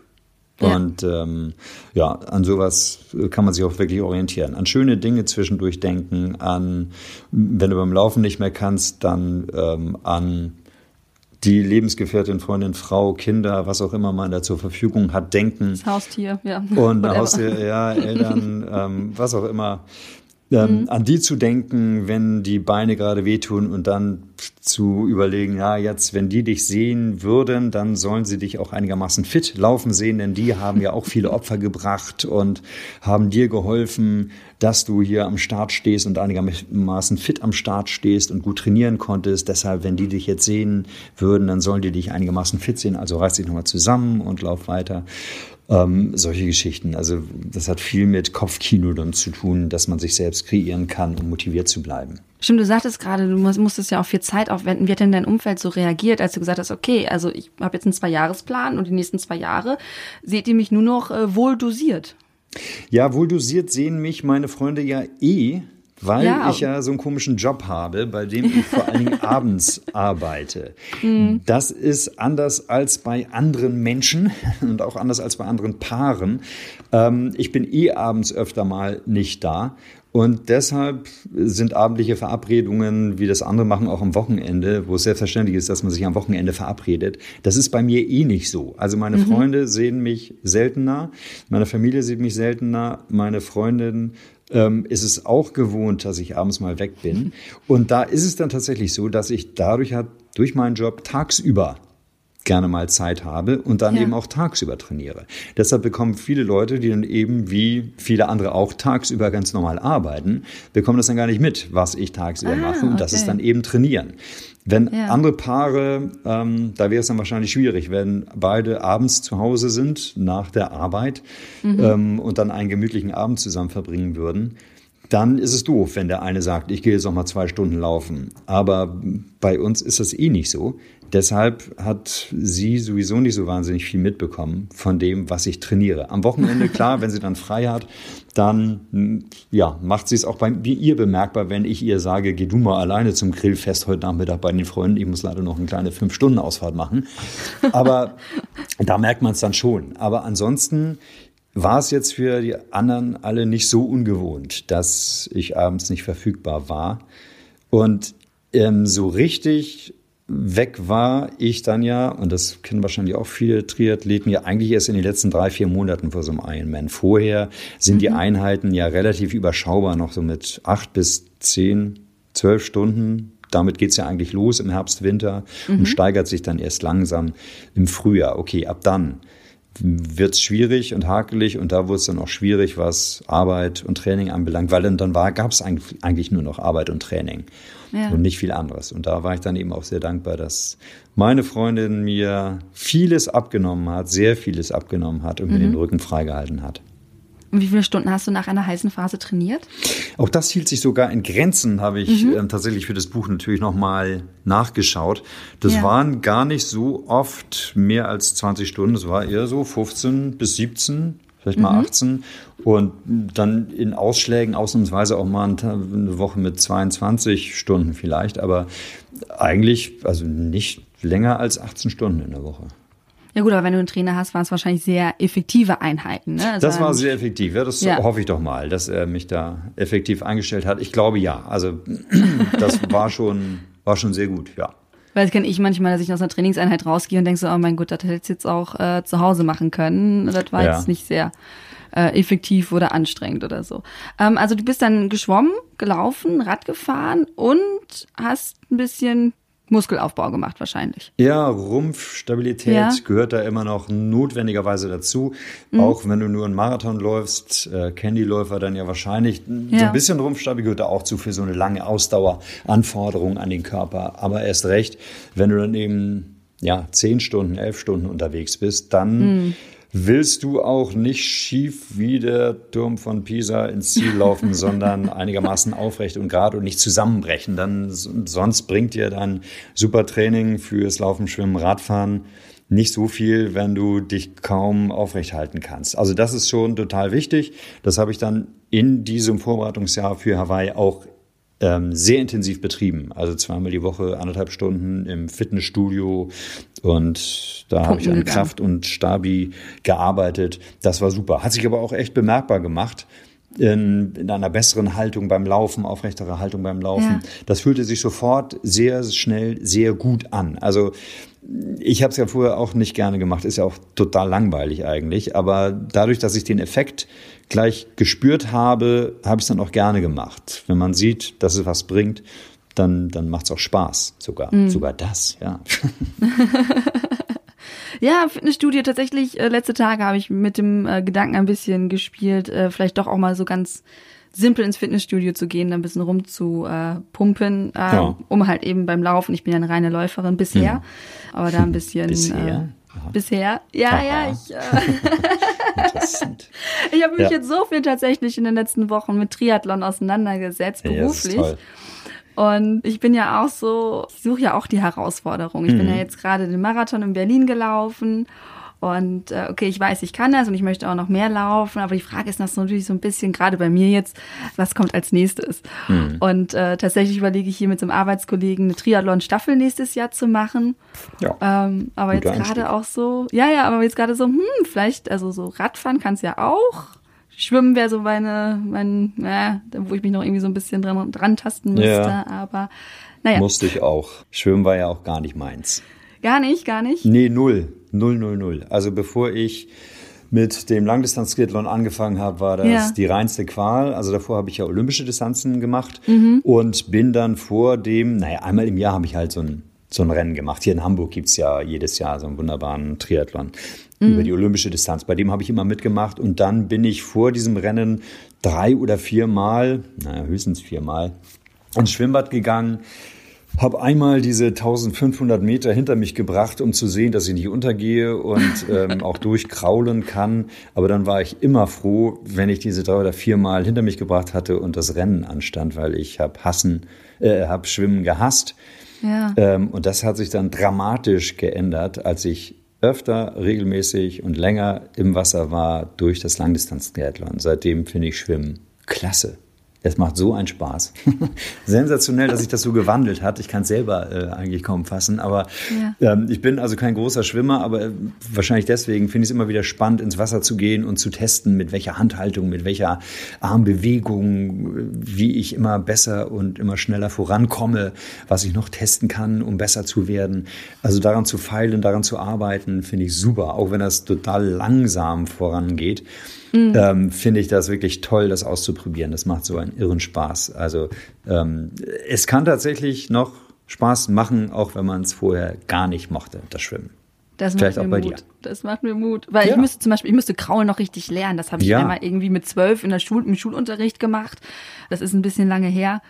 Ja. Und ähm, ja, an sowas kann man sich auch wirklich orientieren. An schöne Dinge zwischendurch denken, an, wenn du beim Laufen nicht mehr kannst, dann ähm, an die Lebensgefährtin, Freundin, Frau, Kinder, was auch immer man da zur Verfügung hat, denken. Das Haustier, ja. Und Haustier, ja, Eltern, [LAUGHS] ähm, was auch immer ähm, mhm. an die zu denken, wenn die Beine gerade wehtun und dann zu überlegen, ja, jetzt, wenn die dich sehen würden, dann sollen sie dich auch einigermaßen fit laufen sehen, denn die haben ja auch viele [LAUGHS] Opfer gebracht und haben dir geholfen, dass du hier am Start stehst und einigermaßen fit am Start stehst und gut trainieren konntest. Deshalb, wenn die dich jetzt sehen würden, dann sollen die dich einigermaßen fit sehen. Also reiß dich nochmal zusammen und lauf weiter. Ähm, solche Geschichten. Also das hat viel mit Kopfkino dann zu tun, dass man sich selbst kreieren kann, um motiviert zu bleiben. Stimmt, du sagtest gerade, du musstest ja auch viel Zeit aufwenden. Wie hat denn dein Umfeld so reagiert, als du gesagt hast, okay, also ich habe jetzt einen Zwei-Jahres-Plan und die nächsten zwei Jahre seht ihr mich nur noch äh, wohl dosiert? Ja, wohl dosiert sehen mich meine Freunde ja eh weil ja. ich ja so einen komischen Job habe, bei dem ich vor allen Dingen [LAUGHS] abends arbeite. Mhm. Das ist anders als bei anderen Menschen [LAUGHS] und auch anders als bei anderen Paaren. Ähm, ich bin eh abends öfter mal nicht da und deshalb sind abendliche Verabredungen, wie das andere machen, auch am Wochenende, wo es selbstverständlich ist, dass man sich am Wochenende verabredet. Das ist bei mir eh nicht so. Also meine mhm. Freunde sehen mich seltener, meine Familie sieht mich seltener, meine Freundin ähm, ist es auch gewohnt, dass ich abends mal weg bin. [LAUGHS] Und da ist es dann tatsächlich so, dass ich dadurch hat, durch meinen Job tagsüber gerne mal Zeit habe und dann ja. eben auch tagsüber trainiere. Deshalb bekommen viele Leute, die dann eben wie viele andere auch tagsüber ganz normal arbeiten, bekommen das dann gar nicht mit, was ich tagsüber ah, mache. Und okay. das ist dann eben trainieren. Wenn ja. andere Paare, ähm, da wäre es dann wahrscheinlich schwierig, wenn beide abends zu Hause sind nach der Arbeit mhm. ähm, und dann einen gemütlichen Abend zusammen verbringen würden dann ist es doof, wenn der eine sagt, ich gehe jetzt noch mal zwei Stunden laufen. Aber bei uns ist das eh nicht so. Deshalb hat sie sowieso nicht so wahnsinnig viel mitbekommen von dem, was ich trainiere. Am Wochenende, klar, [LAUGHS] wenn sie dann frei hat, dann ja, macht sie es auch bei ihr bemerkbar, wenn ich ihr sage, geh du mal alleine zum Grillfest heute Nachmittag bei den Freunden. Ich muss leider noch eine kleine Fünf-Stunden-Ausfahrt machen. Aber [LAUGHS] da merkt man es dann schon. Aber ansonsten war es jetzt für die anderen alle nicht so ungewohnt, dass ich abends nicht verfügbar war. Und ähm, so richtig weg war ich dann ja, und das kennen wahrscheinlich auch viele Triathleten, ja eigentlich erst in den letzten drei, vier Monaten vor so einem Ironman. Vorher sind mhm. die Einheiten ja relativ überschaubar, noch so mit acht bis zehn, zwölf Stunden. Damit geht's ja eigentlich los im Herbst, Winter mhm. und steigert sich dann erst langsam im Frühjahr. Okay, ab dann wird es schwierig und hakelig und da wurde es dann auch schwierig, was Arbeit und Training anbelangt, weil dann, dann war, gab es eigentlich nur noch Arbeit und Training ja. und nicht viel anderes. Und da war ich dann eben auch sehr dankbar, dass meine Freundin mir vieles abgenommen hat, sehr vieles abgenommen hat und mhm. mir den Rücken freigehalten hat. Und wie viele Stunden hast du nach einer heißen Phase trainiert? Auch das hielt sich sogar in Grenzen, habe ich mhm. äh, tatsächlich für das Buch natürlich nochmal nachgeschaut. Das ja. waren gar nicht so oft mehr als 20 Stunden. Es war eher so 15 bis 17, vielleicht mal mhm. 18. Und dann in Ausschlägen ausnahmsweise auch mal eine Woche mit 22 Stunden vielleicht. Aber eigentlich, also nicht länger als 18 Stunden in der Woche. Ja gut, aber wenn du einen Trainer hast, waren es wahrscheinlich sehr effektive Einheiten. Ne? Also das war sehr effektiv, ja, das ja. hoffe ich doch mal, dass er mich da effektiv eingestellt hat. Ich glaube ja, also [CLEARS THROAT] das war schon, war schon sehr gut, ja. Weil das kenne ich manchmal, dass ich aus einer Trainingseinheit rausgehe und denke so, oh mein Gott, das hätte ich jetzt auch äh, zu Hause machen können. Das war ja. jetzt nicht sehr äh, effektiv oder anstrengend oder so. Ähm, also du bist dann geschwommen, gelaufen, Rad gefahren und hast ein bisschen Muskelaufbau gemacht wahrscheinlich. Ja, Rumpfstabilität ja. gehört da immer noch notwendigerweise dazu. Mhm. Auch wenn du nur einen Marathon läufst, äh, Candyläufer dann ja wahrscheinlich ja. so ein bisschen Rumpfstabil gehört da auch zu für so eine lange Ausdaueranforderung an den Körper. Aber erst recht, wenn du dann eben ja zehn Stunden, elf Stunden unterwegs bist, dann mhm willst du auch nicht schief wie der Turm von Pisa ins Ziel laufen, [LAUGHS] sondern einigermaßen aufrecht und gerade und nicht zusammenbrechen. Dann sonst bringt dir dann super Training fürs Laufen, Schwimmen, Radfahren nicht so viel, wenn du dich kaum aufrecht halten kannst. Also das ist schon total wichtig. Das habe ich dann in diesem Vorbereitungsjahr für Hawaii auch ähm, sehr intensiv betrieben. Also zweimal die Woche, anderthalb Stunden im Fitnessstudio und da habe ich an Kraft und Stabi gearbeitet. Das war super. Hat sich aber auch echt bemerkbar gemacht. In, in einer besseren Haltung beim Laufen, aufrechtere Haltung beim Laufen. Ja. Das fühlte sich sofort sehr schnell, sehr gut an. Also ich habe es ja vorher auch nicht gerne gemacht, ist ja auch total langweilig eigentlich. Aber dadurch, dass ich den Effekt gleich gespürt habe, habe ich es dann auch gerne gemacht. Wenn man sieht, dass es was bringt, dann, dann macht es auch Spaß. Sogar, mhm. sogar das, ja. [LAUGHS] ja, Fitnessstudio tatsächlich, äh, letzte Tage habe ich mit dem äh, Gedanken ein bisschen gespielt, äh, vielleicht doch auch mal so ganz simpel ins Fitnessstudio zu gehen, da ein bisschen rumzupumpen, äh, ja. um halt eben beim Laufen, ich bin ja eine reine Läuferin bisher, mhm. aber da ein bisschen. Bisher? Äh, bisher? Ja, Aha. ja, ich. Äh, [LAUGHS] Interessant. [LAUGHS] ich habe mich ja. jetzt so viel tatsächlich in den letzten Wochen mit Triathlon auseinandergesetzt, beruflich. Ja, und ich bin ja auch so, ich suche ja auch die Herausforderung. Ich mhm. bin ja jetzt gerade den Marathon in Berlin gelaufen und äh, okay, ich weiß, ich kann das und ich möchte auch noch mehr laufen, aber die Frage ist natürlich so ein bisschen, gerade bei mir jetzt, was kommt als nächstes? Mhm. Und äh, tatsächlich überlege ich hier mit so einem Arbeitskollegen eine Triathlon-Staffel nächstes Jahr zu machen. Ja. Ähm, aber jetzt gerade auch so, ja, ja, aber jetzt gerade so, hm, vielleicht, also so Radfahren kannst ja auch. Schwimmen wäre so meine, mein, ja, wo ich mich noch irgendwie so ein bisschen dran, dran tasten müsste, ja. aber naja. Musste ich auch. Schwimmen war ja auch gar nicht meins. Gar nicht, gar nicht? Nee, null. Null, null, null. Also bevor ich mit dem Langdistanz-Triathlon angefangen habe, war das ja. die reinste Qual. Also davor habe ich ja olympische Distanzen gemacht mhm. und bin dann vor dem, naja, einmal im Jahr habe ich halt so ein, so ein Rennen gemacht. Hier in Hamburg gibt es ja jedes Jahr so einen wunderbaren Triathlon mhm. über die olympische Distanz. Bei dem habe ich immer mitgemacht und dann bin ich vor diesem Rennen drei oder viermal, naja, höchstens viermal, ins Schwimmbad gegangen habe einmal diese 1500 Meter hinter mich gebracht, um zu sehen, dass ich nicht untergehe und [LAUGHS] ähm, auch durchkraulen kann. Aber dann war ich immer froh, wenn ich diese drei oder vier Mal hinter mich gebracht hatte und das Rennen anstand, weil ich habe Hassen, äh, habe Schwimmen gehasst. Ja. Ähm, und das hat sich dann dramatisch geändert, als ich öfter, regelmäßig und länger im Wasser war durch das Langdistanz-Triathlon. Seitdem finde ich Schwimmen klasse. Es macht so einen Spaß. [LAUGHS] Sensationell, dass sich das so gewandelt hat. Ich kann es selber äh, eigentlich kaum fassen. Aber ja. ähm, ich bin also kein großer Schwimmer, aber äh, wahrscheinlich deswegen finde ich es immer wieder spannend, ins Wasser zu gehen und zu testen, mit welcher Handhaltung, mit welcher Armbewegung, wie ich immer besser und immer schneller vorankomme, was ich noch testen kann, um besser zu werden. Also daran zu feilen, daran zu arbeiten, finde ich super, auch wenn das total langsam vorangeht mhm. ähm, finde ich das wirklich toll, das auszuprobieren. Das macht so einen irren Spaß. Also ähm, es kann tatsächlich noch Spaß machen, auch wenn man es vorher gar nicht mochte, das Schwimmen. Das Vielleicht auch bei Mut. dir. Das macht mir Mut. Weil ja. ich müsste zum Beispiel, ich müsste Kraulen noch richtig lernen. Das habe ich ja. einmal irgendwie mit zwölf in der Schul im Schulunterricht gemacht. Das ist ein bisschen lange her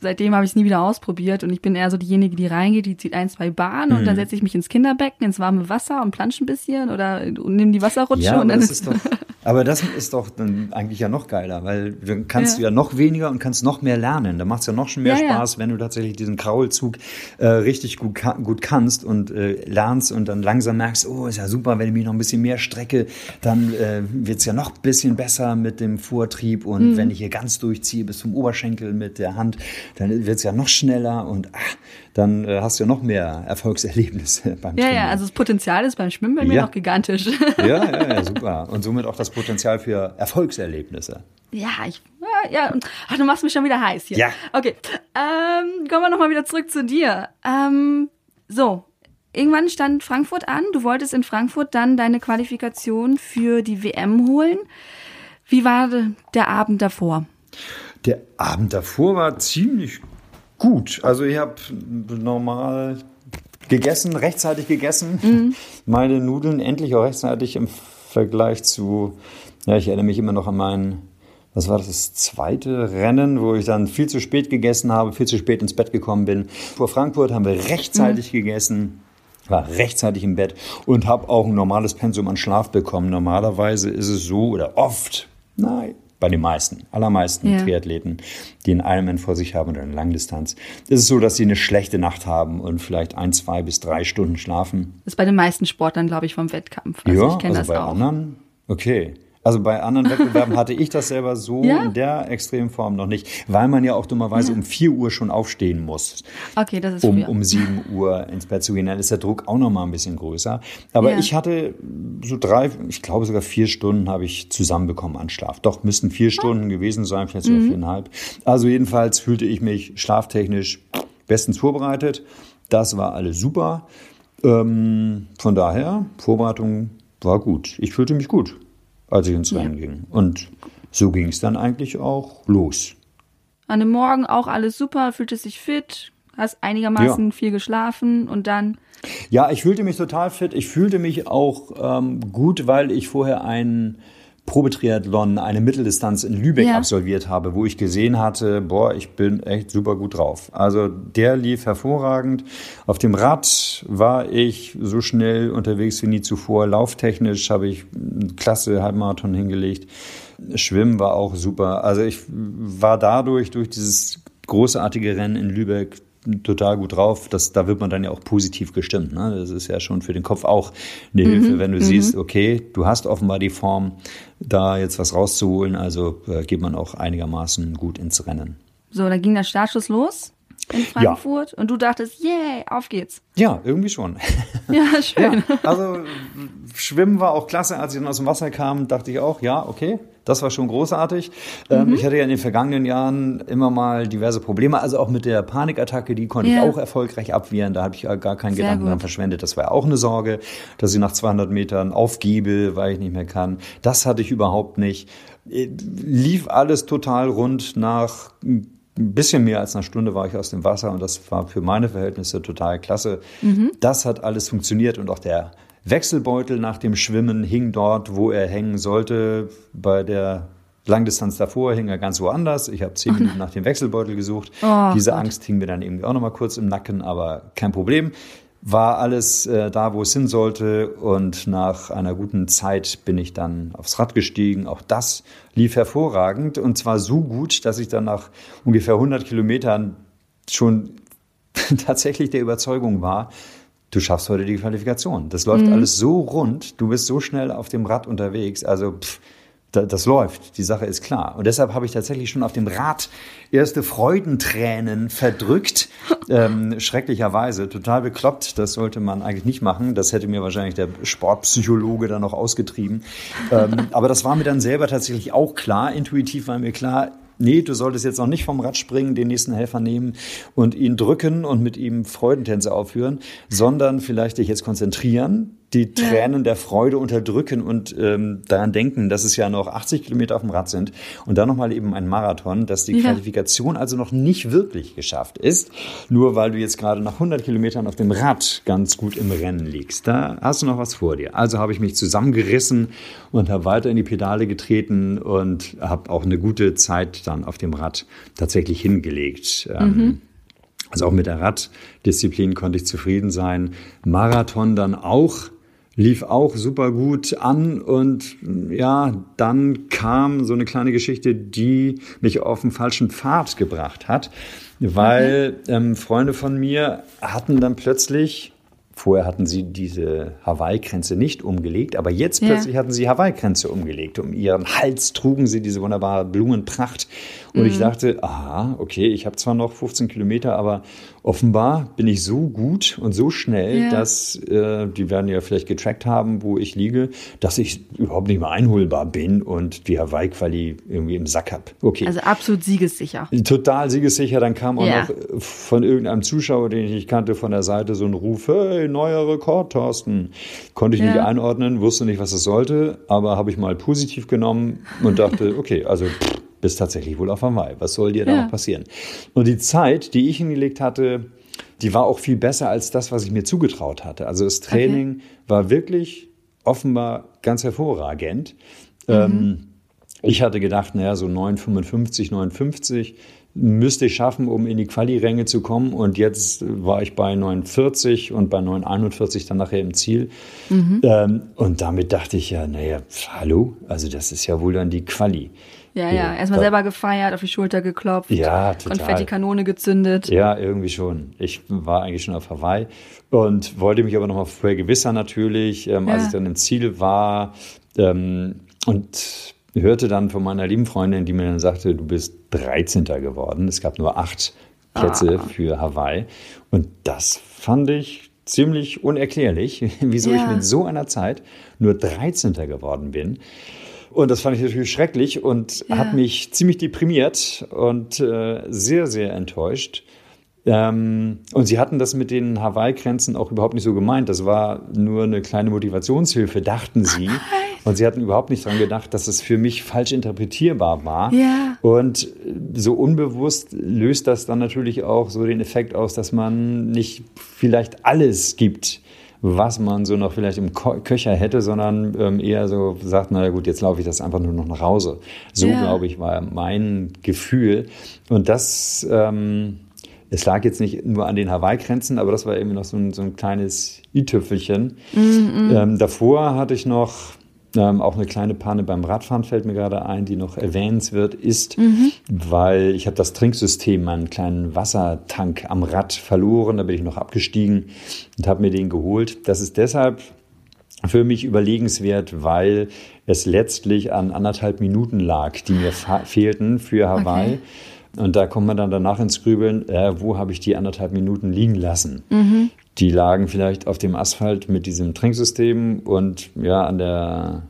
seitdem habe ich es nie wieder ausprobiert und ich bin eher so diejenige, die reingeht, die zieht ein, zwei Bahnen mhm. und dann mhm. setze ich mich ins Kinderbecken, ins warme Wasser und plansche ein bisschen oder nehme die Wasserrutsche ja, und dann das ist doch, [LAUGHS] Aber das ist doch dann eigentlich ja noch geiler, weil dann kannst ja. du ja noch weniger und kannst noch mehr lernen. Da macht es ja noch schon mehr ja, Spaß, wenn du tatsächlich diesen Kraulzug äh, richtig gut, gut kannst und äh, lernst und dann langsam merkst, oh, ist ja super, wenn ich mich noch ein bisschen mehr strecke, dann äh, wird es ja noch ein bisschen besser mit dem Vortrieb und mhm. wenn ich hier ganz durchziehe bis zum Oberschenkel mit der Hand, dann wird es ja noch schneller und ach, dann äh, hast du ja noch mehr Erfolgserlebnisse [LAUGHS] beim Ja, Schwimmen. ja, also das Potenzial ist beim Schwimmen bei mir ja. noch gigantisch. Ja, ja, ja, [LAUGHS] super. Und somit auch das Potenzial für Erfolgserlebnisse. Ja, ich, ja, ja. Ach, du machst mich schon wieder heiß hier. Ja. Okay, ähm, kommen wir nochmal wieder zurück zu dir. Ähm, so, irgendwann stand Frankfurt an. Du wolltest in Frankfurt dann deine Qualifikation für die WM holen. Wie war der Abend davor? Der Abend davor war ziemlich gut. Also ich habe normal gegessen, rechtzeitig gegessen. Mhm. Meine Nudeln endlich auch rechtzeitig im Vergleich zu, ja, ich erinnere mich immer noch an mein, was war das, das zweite Rennen, wo ich dann viel zu spät gegessen habe, viel zu spät ins Bett gekommen bin. Vor Frankfurt haben wir rechtzeitig mhm. gegessen war rechtzeitig im Bett und habe auch ein normales Pensum an Schlaf bekommen. Normalerweise ist es so oder oft, nein, bei den meisten, allermeisten ja. Triathleten, die einen Ironman vor sich haben oder eine Langdistanz, ist es so, dass sie eine schlechte Nacht haben und vielleicht ein, zwei bis drei Stunden schlafen. Das ist bei den meisten Sportlern, glaube ich, vom Wettkampf. Also ja, ich kenne also das bei auch. anderen, okay. Also bei anderen [LAUGHS] Wettbewerben hatte ich das selber so Ja? in der Extremform noch nicht, weil man ja auch dummerweise um 4 Uhr schon aufstehen muss, Okay, das ist um, früher. um 7 Uhr ins Bett zu gehen. Dann ist der Druck auch noch mal ein bisschen größer. Aber Ja. ich hatte so drei, ich glaube sogar vier Stunden habe ich zusammenbekommen an Schlaf. Doch, müssten vier Stunden gewesen sein, vielleicht sogar viereinhalb. Also jedenfalls fühlte ich mich schlaftechnisch bestens vorbereitet. Das war alles super. Ähm, von daher, Vorbereitung war gut. Ich fühlte mich gut, als ich ins Rennen ging. Und so ging es dann eigentlich auch los. An dem Morgen auch alles super, fühltest dich fit, hast einigermaßen viel geschlafen und dann. Ja, ich fühlte mich total fit. Ich fühlte mich auch ähm, gut, weil ich vorher einen Probetriathlon, eine Mitteldistanz in Lübeck Ja. absolviert habe, wo ich gesehen hatte, boah, ich bin echt super gut drauf. Also der lief hervorragend. Auf dem Rad war ich so schnell unterwegs wie nie zuvor. Lauftechnisch habe ich einen klasse Halbmarathon hingelegt. Schwimmen war auch super. Also ich war dadurch, durch dieses großartige Rennen in Lübeck, total gut drauf. Das, da wird man dann ja auch positiv gestimmt. Ne? Das ist ja schon für den Kopf auch eine Hilfe, wenn du siehst, okay, du hast offenbar die Form, da jetzt was rauszuholen. Also äh, geht man auch einigermaßen gut ins Rennen. So, dann ging der Startschuss los in Frankfurt und du dachtest, yay, auf geht's. Ja, irgendwie schon. Ja, schön. Ja, also Schwimmen war auch klasse. Als ich dann aus dem Wasser kam, dachte ich auch, ja, okay, das war schon großartig. Ähm, ich hatte ja in den vergangenen Jahren immer mal diverse Probleme, also auch mit der Panikattacke, die konnte Ja. ich auch erfolgreich abwehren. Da habe ich ja gar keinen Sehr Gedanken gut. dran verschwendet. Das war ja auch eine Sorge, dass ich nach 200 Metern aufgebe, weil ich nicht mehr kann. Das hatte ich überhaupt nicht. Äh, Lief alles total rund nach ein bisschen mehr als einer Stunde war ich aus dem Wasser und das war für meine Verhältnisse total klasse. Das hat alles funktioniert und auch der Wechselbeutel nach dem Schwimmen hing dort, wo er hängen sollte. Bei der Langdistanz davor hing er ganz woanders. Ich habe zehn Minuten nach dem Wechselbeutel gesucht. Oh Diese Gott. Angst hing mir dann irgendwie auch noch mal kurz im Nacken, aber kein Problem. War alles äh, da, wo es hin sollte und nach einer guten Zeit bin ich dann aufs Rad gestiegen. Auch das lief hervorragend und zwar so gut, dass ich dann nach ungefähr 100 Kilometern schon [LAUGHS] tatsächlich der Überzeugung war, du schaffst heute die Qualifikation. Das läuft alles so rund, du bist so schnell auf dem Rad unterwegs. Also pff, das läuft, die Sache ist klar. Und deshalb habe ich tatsächlich schon auf dem Rad erste Freudentränen verdrückt. [LAUGHS] Ähm, schrecklicherweise, total bekloppt. Das sollte man eigentlich nicht machen. Das hätte mir wahrscheinlich der Sportpsychologe dann noch ausgetrieben. Ähm, [LAUGHS] aber das war mir dann selber tatsächlich auch klar. Intuitiv war mir klar, nee, du solltest jetzt noch nicht vom Rad springen, den nächsten Helfer nehmen und ihn drücken und mit ihm Freudentänze aufführen, sondern vielleicht dich jetzt konzentrieren, die Tränen der Freude unterdrücken und ähm, daran denken, dass es ja noch 80 Kilometer auf dem Rad sind und dann nochmal eben ein Marathon, dass die Ja. Qualifikation also noch nicht wirklich geschafft ist, nur weil du jetzt gerade nach 100 Kilometern auf dem Rad ganz gut im Rennen liegst. Da hast du noch was vor dir. Also habe ich mich zusammengerissen und habe weiter in die Pedale getreten und habe auch eine gute Zeit dann auf dem Rad tatsächlich hingelegt. Ähm, also auch mit der Raddisziplin konnte ich zufrieden sein. Marathon dann auch, lief auch super gut an und ja, dann kam so eine kleine Geschichte, die mich auf den falschen Pfad gebracht hat, weil ähm, Freunde von mir hatten dann plötzlich Vorher hatten sie diese Hawaii-Kränze nicht umgelegt, aber jetzt Ja. plötzlich hatten sie Hawaii-Kränze umgelegt. Um ihren Hals trugen sie diese wunderbare Blumenpracht. Und ich dachte, aha, okay, ich habe zwar noch 15 Kilometer, aber offenbar bin ich so gut und so schnell, Ja. dass äh, die werden ja vielleicht getrackt haben, wo ich liege, dass ich überhaupt nicht mehr einholbar bin und die Hawaii-Quali irgendwie im Sack habe. Okay. Also absolut siegessicher. Total siegessicher. Dann kam auch Ja. noch von irgendeinem Zuschauer, den ich nicht kannte, von der Seite so ein Ruf, hey, neuer Rekord, Thorsten. Konnte ich nicht Ja. einordnen, wusste nicht, was es sollte, aber habe ich mal positiv genommen und dachte, [LAUGHS] okay, also pff, bist tatsächlich wohl auf Hawaii. Was soll dir da Ja. noch passieren? Und die Zeit, die ich hingelegt hatte, die war auch viel besser als das, was ich mir zugetraut hatte. Also das Training war wirklich offenbar ganz hervorragend. Ähm, ich hatte gedacht, naja, so 9,55, 59 müsste ich schaffen, um in die Quali-Ränge zu kommen. Und jetzt war ich bei 9,40 und bei 9,41 dann nachher im Ziel. Ähm, und damit dachte ich ja, naja, hallo, also das ist ja wohl dann die Quali. Ja, ja. Erstmal selber gefeiert, auf die Schulter geklopft. Ja, total. Konfettikanone gezündet. Ja, irgendwie schon. Ich war eigentlich schon auf Hawaii und wollte mich aber nochmal vergewissern natürlich, ähm, als Ja. ich dann im Ziel war. Ähm, und hörte dann von meiner lieben Freundin, die mir dann sagte, du bist 13. geworden. Es gab nur acht Plätze ah. für Hawaii. Und das fand ich ziemlich unerklärlich, [LAUGHS] wieso ja. ich mit so einer Zeit nur 13. geworden bin. Und das fand ich natürlich schrecklich und ja. hat mich ziemlich deprimiert und äh, sehr, sehr enttäuscht. Ähm, und sie hatten das mit den Hawaii-Grenzen auch überhaupt nicht so gemeint. Das war nur eine kleine Motivationshilfe, dachten sie. Und sie hatten überhaupt nicht daran gedacht, dass es für mich falsch interpretierbar war. Ja. Und so unbewusst löst das dann natürlich auch so den Effekt aus, dass man nicht vielleicht alles gibt, was man so noch vielleicht im Köcher hätte, sondern ähm, eher so sagt, naja gut, jetzt laufe ich das einfach nur noch nach Hause. So, ja. glaube ich, war mein Gefühl. Und das, ähm, es lag jetzt nicht nur an den Hawaii-Grenzen, aber das war irgendwie noch so ein, so ein kleines i-Tüpfelchen. Mm -mm. Ähm, davor hatte ich noch ähm, auch eine kleine Panne beim Radfahren fällt mir gerade ein, die noch erwähnenswert ist, mhm. weil ich habe das Trinksystem, meinen kleinen Wassertank am Rad verloren. Da bin ich noch abgestiegen und habe mir den geholt. Das ist deshalb für mich überlegenswert, weil es letztlich an anderthalb Minuten lag, die mir fehlten für Hawaii. Okay. Und da kommt man dann danach ins Grübeln, äh, wo habe ich die anderthalb Minuten liegen lassen? Mhm. Die lagen vielleicht auf dem Asphalt mit diesem Trinksystem und ja, an der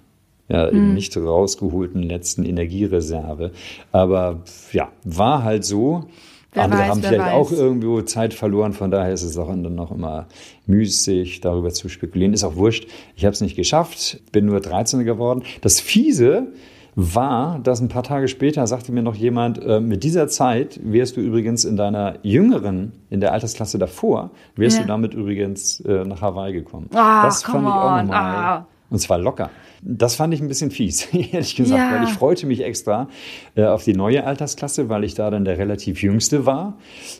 ja, eben mhm. nicht rausgeholten letzten Energiereserve. Aber ja, war halt so. Wer Andere weiß, haben vielleicht weiß. auch irgendwo Zeit verloren, von daher ist es auch dann noch immer müßig, darüber zu spekulieren. Ist auch wurscht. Ich habe es nicht geschafft, bin nur 13 geworden. Das Fiese war, dass ein paar Tage später sagte mir noch jemand, äh, mit dieser Zeit wärst du übrigens in deiner jüngeren, in der Altersklasse davor, wärst ja. du damit übrigens äh, nach Hawaii gekommen. Ah, das fand ich auch nochmal. Ah. Und zwar locker. Das fand ich ein bisschen fies, [LAUGHS] ehrlich gesagt, ja. weil ich freute mich extra äh, auf die neue Altersklasse, weil ich da dann der relativ Jüngste war.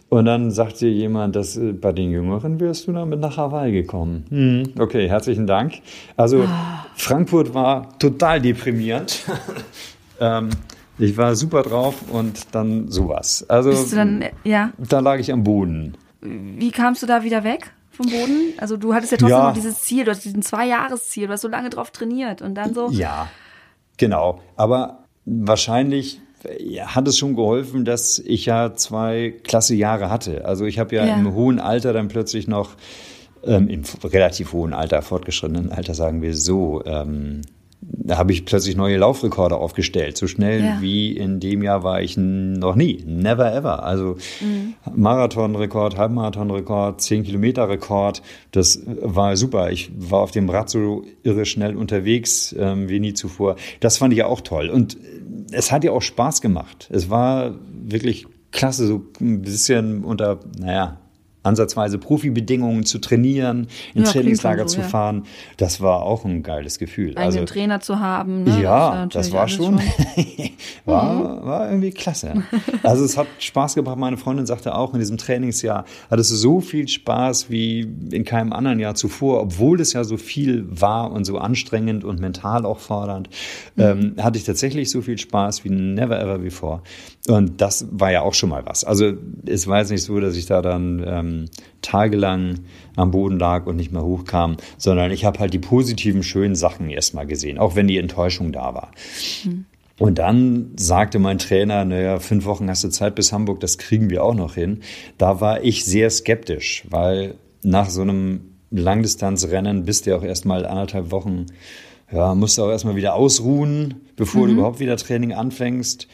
Und dann sagte jemand, dass äh, bei den Jüngeren wirst du damit nach Hawaii gekommen. Hm, okay, herzlichen Dank. Also oh. Frankfurt war total deprimierend. [LAUGHS] ähm, ich war super drauf und dann sowas. Also dann, ja. da lag ich am Boden. Wie kamst du da wieder weg? Vom Boden? Also du hattest ja trotzdem ja. noch dieses Ziel, du hast diesen Zwei-Jahres-Ziel, du hast so lange drauf trainiert und dann so. Ja, genau. Aber wahrscheinlich hat es schon geholfen, dass ich ja zwei klasse Jahre hatte. Also ich habe ja, ja, im hohen Alter dann plötzlich noch, ähm, im relativ hohen Alter, fortgeschrittenen Alter sagen wir so, ähm, da habe ich plötzlich neue Laufrekorde aufgestellt. So schnell ja. wie in dem Jahr war ich noch nie. Never ever. Also mhm. Marathonrekord, Halbmarathonrekord, 10 Kilometer Rekord. Das war super. Ich war auf dem Rad so irre schnell unterwegs ähm, wie nie zuvor. Das fand ich ja auch toll. Und es hat ja auch Spaß gemacht. Es war wirklich klasse, so ein bisschen unter, naja, ansatzweise Profibedingungen zu trainieren, ins ja, Trainingslager so, zu fahren. Das war auch ein geiles Gefühl. Einen also, Trainer zu haben. Ne? Ja, das, das war schon, schon. [LAUGHS] war, mhm. war irgendwie klasse. Also es hat Spaß gebracht. Meine Freundin sagte auch, in diesem Trainingsjahr hattest du so viel Spaß wie in keinem anderen Jahr zuvor, obwohl es ja so viel war und so anstrengend und mental auch fordernd, mhm. ähm, hatte ich tatsächlich so viel Spaß wie never ever before. Und das war ja auch schon mal was. Also es war jetzt nicht so, dass ich da dann ähm, tagelang am Boden lag und nicht mehr hochkam, sondern ich habe halt die positiven, schönen Sachen erstmal gesehen, auch wenn die Enttäuschung da war. Mhm. Und dann sagte mein Trainer, naja, fünf Wochen hast du Zeit bis Hamburg, das kriegen wir auch noch hin. Da war ich sehr skeptisch, weil nach so einem Langdistanzrennen bist du ja auch erstmal anderthalb Wochen, ja, musst du auch erstmal wieder ausruhen, bevor mhm. du überhaupt wieder Training anfängst.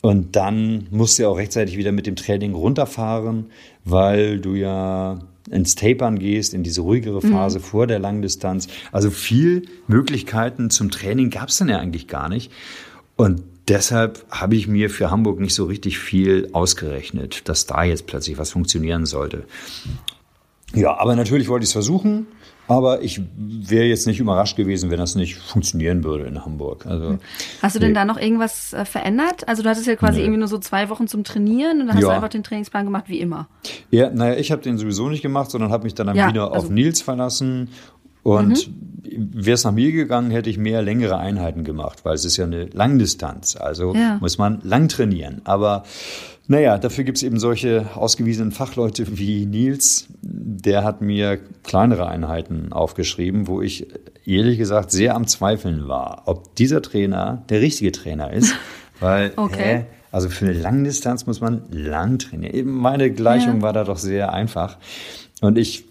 Und dann musst du auch rechtzeitig wieder mit dem Training runterfahren, weil du ja ins Tapern gehst, in diese ruhigere Phase mhm. vor der Langdistanz. Also viel Möglichkeiten zum Training gab es dann ja eigentlich gar nicht. Und deshalb habe ich mir für Hamburg nicht so richtig viel ausgerechnet, dass da jetzt plötzlich was funktionieren sollte. Ja, aber natürlich wollte ich es versuchen. Aber ich wäre jetzt nicht überrascht gewesen, wenn das nicht funktionieren würde in Hamburg. Also, hast du denn nee. da noch irgendwas äh, verändert? Also du hattest ja quasi nee. irgendwie nur so zwei Wochen zum Trainieren und dann hast ja. du einfach den Trainingsplan gemacht wie immer. Ja, naja, ich habe den sowieso nicht gemacht, sondern habe mich dann, dann ja, wieder also auf Nils verlassen. Und mhm. wäre es nach mir gegangen, hätte ich mehr längere Einheiten gemacht, weil es ist ja eine Langdistanz. Also ja. muss man lang trainieren. Aber naja, dafür gibt es eben solche ausgewiesenen Fachleute wie Nils. Der hat mir kleinere Einheiten aufgeschrieben, wo ich ehrlich gesagt sehr am Zweifeln war, ob dieser Trainer der richtige Trainer ist. [LAUGHS] Weil, Okay. hä, also für eine Langdistanz muss man lang trainieren. Eben Meine Gleichung Ja. war da doch sehr einfach. Und ich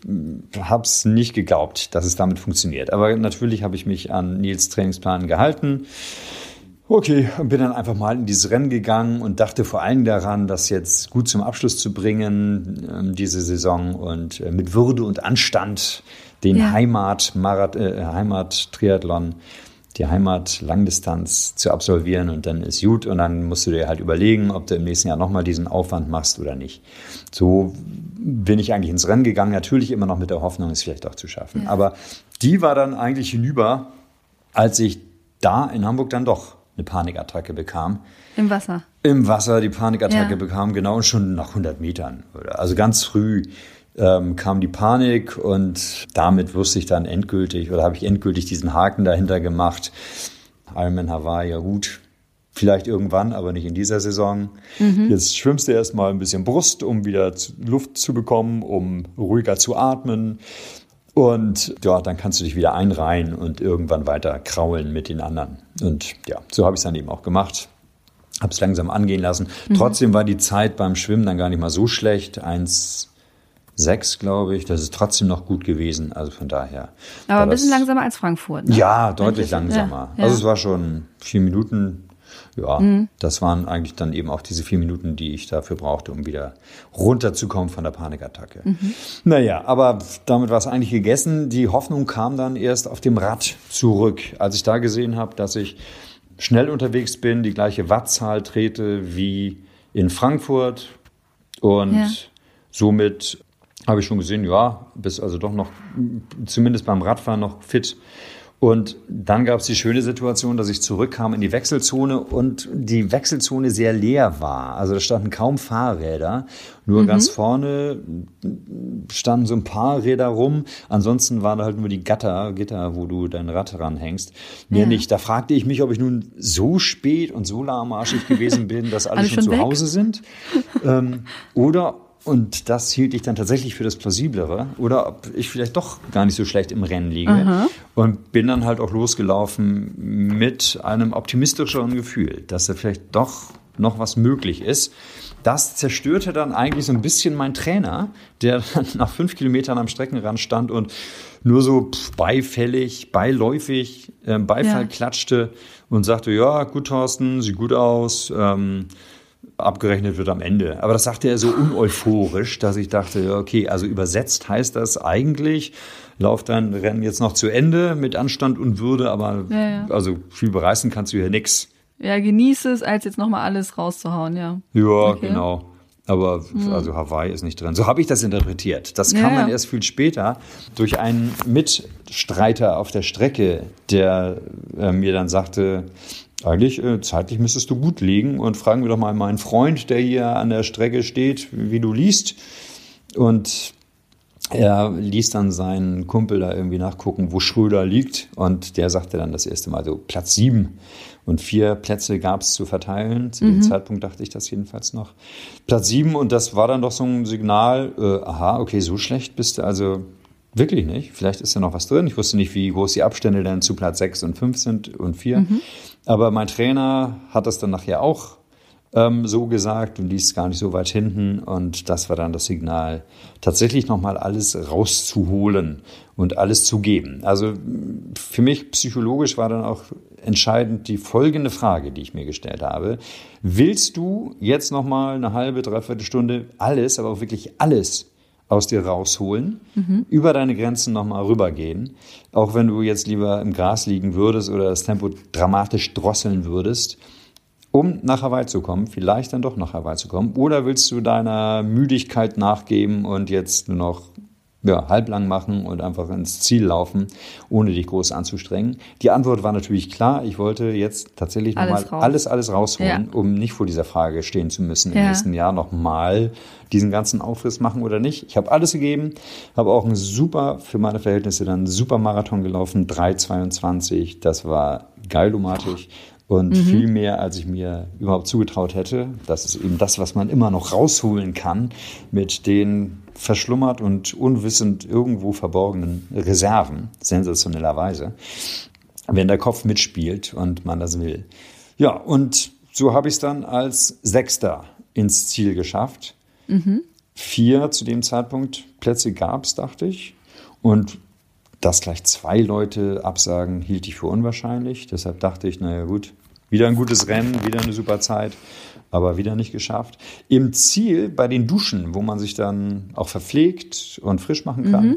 habe es nicht geglaubt, dass es damit funktioniert. Aber natürlich habe ich mich an Nils Trainingsplan gehalten. Okay, und bin dann einfach mal in dieses Rennen gegangen und dachte vor allem daran, das jetzt gut zum Abschluss zu bringen, ähm, diese Saison und äh, mit Würde und Anstand den Ja. Heimat-Marath- äh, Heimat-Triathlon, die Heimat-Langdistanz zu absolvieren und dann ist gut und dann musst du dir halt überlegen, ob du im nächsten Jahr nochmal diesen Aufwand machst oder nicht. So bin ich eigentlich ins Rennen gegangen, natürlich immer noch mit der Hoffnung, es vielleicht doch zu schaffen. Aber die war dann eigentlich hinüber, als ich da in Hamburg dann doch eine Panikattacke bekam. Im Wasser. Im Wasser die Panikattacke Ja. bekam, genau schon nach 100 Metern. Also ganz früh ähm, kam die Panik und damit wusste ich dann endgültig oder habe ich endgültig diesen Haken dahinter gemacht. Ironman Hawaii, ja gut, vielleicht irgendwann, aber nicht in dieser Saison. Jetzt schwimmst du erstmal ein bisschen Brust, um wieder Luft zu bekommen, um ruhiger zu atmen. Und ja, dann kannst du dich wieder einreihen und irgendwann weiter kraulen mit den anderen. Und ja, so habe ich es dann eben auch gemacht. Habe es langsam angehen lassen. Trotzdem war die Zeit beim Schwimmen dann gar nicht mal so schlecht. 1,6 glaube ich. Das ist trotzdem noch gut gewesen. Also von daher. Aber ein bisschen das- langsamer als Frankfurt. Ne? ja, deutlich Ja, langsamer. ja. Also es war schon vier Minuten. Ja, das waren eigentlich dann eben auch diese vier Minuten, die ich dafür brauchte, um wieder runterzukommen von der Panikattacke. Naja, aber damit war es eigentlich gegessen. Die Hoffnung kam dann erst auf dem Rad zurück, als ich da gesehen habe, dass ich schnell unterwegs bin, die gleiche Wattzahl trete wie in Frankfurt und Ja. somit habe ich schon gesehen, ja, bist also doch noch, zumindest beim Radfahren noch fit. Und dann gab es die schöne Situation, dass ich zurückkam in die Wechselzone und die Wechselzone sehr leer war. Also da standen kaum Fahrräder. Nur ganz vorne standen so ein paar Räder rum. Ansonsten waren da halt nur die Gatter, Gitter, wo du dein Rad ranhängst. Mehr Ja. nicht. Da fragte ich mich, ob ich nun so spät und so lahmarschig gewesen bin, dass [LAUGHS] alle, Alle schon, schon zu weg? Hause sind. ähm, oder, und das hielt ich dann tatsächlich für das Plausiblere, oder ob ich vielleicht doch gar nicht so schlecht im Rennen liege. Und bin dann halt auch losgelaufen mit einem optimistischeren Gefühl, dass da vielleicht doch noch was möglich ist. Das zerstörte dann eigentlich so ein bisschen mein Trainer, der [LAUGHS] dann nach fünf Kilometern am Streckenrand stand und nur so beifällig, beiläufig äh, Beifall Ja. klatschte und sagte, ja, gut, Thorsten, sieht gut aus. Ähm, abgerechnet wird am Ende. Aber das sagte er so uneuphorisch, dass ich dachte, okay, also übersetzt heißt das eigentlich, lauf dein Rennen jetzt noch zu Ende mit Anstand und Würde, aber Ja, ja. also viel bereißen kannst du hier nix. Ja, genieße es, als jetzt nochmal alles rauszuhauen, ja. Ja, Okay. genau. Aber also Hawaii ist nicht drin. So habe ich das interpretiert. Das kam Ja, ja. dann erst viel später durch einen Mitstreiter auf der Strecke, der äh, mir dann sagte, eigentlich äh, zeitlich müsstest du gut liegen und fragen wir doch mal meinen Freund, der hier an der Strecke steht, wie du liest. Und er ließ dann seinen Kumpel da irgendwie nachgucken, wo Schröder liegt. Und der sagte dann das erste Mal so Platz sieben. Und vier Plätze gab es zu verteilen. Zu dem Zeitpunkt dachte ich das jedenfalls noch. Platz sieben. Und das war dann doch so ein Signal, äh, aha, okay, so schlecht bist du also wirklich nicht. Vielleicht ist da noch was drin. Ich wusste nicht, wie groß die Abstände dann zu Platz sechs und fünf sind und vier. Aber mein Trainer hat das dann nachher auch ähm, so gesagt und ließ gar nicht so weit hinten. Und das war dann das Signal, tatsächlich nochmal alles rauszuholen und alles zu geben. Also für mich psychologisch war dann auch entscheidend die folgende Frage, die ich mir gestellt habe. Willst du jetzt nochmal eine halbe, dreiviertel Stunde alles, aber auch wirklich alles aus dir rausholen, über deine Grenzen nochmal rübergehen, auch wenn du jetzt lieber im Gras liegen würdest oder das Tempo dramatisch drosseln würdest, um nach Hawaii zu kommen, vielleicht dann doch nach Hawaii zu kommen? Oder willst du deiner Müdigkeit nachgeben und jetzt nur noch ja, halblang machen und einfach ins Ziel laufen, ohne dich groß anzustrengen? Die Antwort war natürlich klar. Ich wollte jetzt tatsächlich Alles nochmal raus. alles, alles rausholen, Ja. um nicht vor dieser Frage stehen zu müssen, im Ja. nächsten Jahr nochmal diesen ganzen Aufriss machen oder nicht. Ich habe alles gegeben, habe auch einen super, für meine Verhältnisse dann super Marathon gelaufen, 3,22. Das war geilomatisch. Und mhm. viel mehr, als ich mir überhaupt zugetraut hätte. Das ist eben das, was man immer noch rausholen kann mit den verschlummert und unwissend irgendwo verborgenen Reserven, sensationellerweise, wenn der Kopf mitspielt und man das will. Ja, und so habe ich es dann als Sechster ins Ziel geschafft. Mhm. Vier zu dem Zeitpunkt Plätze gab es, dachte ich. Und dass gleich zwei Leute absagen, hielt ich für unwahrscheinlich. Deshalb dachte ich, naja gut, wieder ein gutes Rennen, wieder eine super Zeit, aber wieder nicht geschafft. Im Ziel bei den Duschen, wo man sich dann auch verpflegt und frisch machen kann, mhm.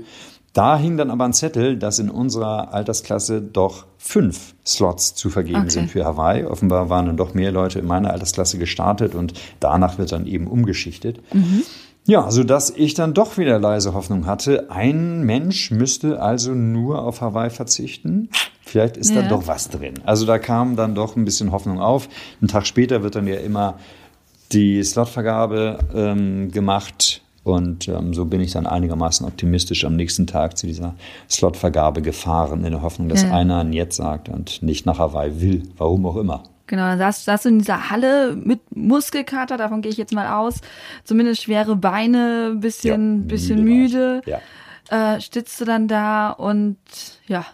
da hing dann aber ein Zettel, dass in unserer Altersklasse doch fünf Slots zu vergeben okay. sind für Hawaii. Offenbar waren dann doch mehr Leute in meiner Altersklasse gestartet und danach wird dann eben umgeschichtet. Mhm. Ja, so dass ich dann doch wieder leise Hoffnung hatte. Ein Mensch müsste also nur auf Hawaii verzichten. Vielleicht ist ja. da doch was drin. Also da kam dann doch ein bisschen Hoffnung auf. Einen Tag später wird dann ja immer die Slotvergabe ähm, gemacht. Und ähm, so bin ich dann einigermaßen optimistisch am nächsten Tag zu dieser Slotvergabe gefahren, in der Hoffnung, dass ja. einer ein Jetzt sagt und nicht nach Hawaii will, warum auch immer. Genau, dann saß, saß du in dieser Halle mit Muskelkater, davon gehe ich jetzt mal aus. Zumindest schwere Beine, bisschen, ja, bisschen müde. müde. Ja. Äh, stützt du dann da und ja,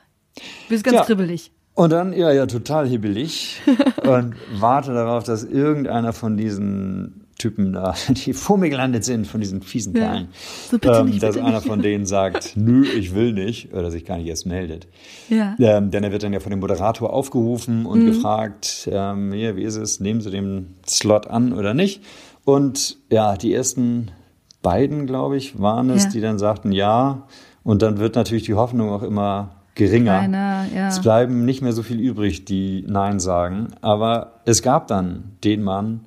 bist ganz ja. kribbelig. Und dann, ja, ja, total hibbelig [LAUGHS] und warte darauf, dass irgendeiner von diesen Typen da, [LAUGHS] die vor mir gelandet sind, von diesen fiesen Kerlen, so bitte ähm, nicht, dass einer nicht. von denen sagt, [LAUGHS] nö, ich will nicht, oder sich gar nicht erst meldet. Ja. Ähm, denn er wird dann ja von dem Moderator aufgerufen und mhm. gefragt, ähm, hier, wie ist es, nehmen Sie den Slot an oder nicht? Und ja, die ersten beiden, glaube ich, waren es, ja. die dann sagten ja. Und dann wird natürlich die Hoffnung auch immer geringer. Kleiner, ja. Es bleiben nicht mehr so viel übrig, die Nein sagen. Aber es gab dann den Mann,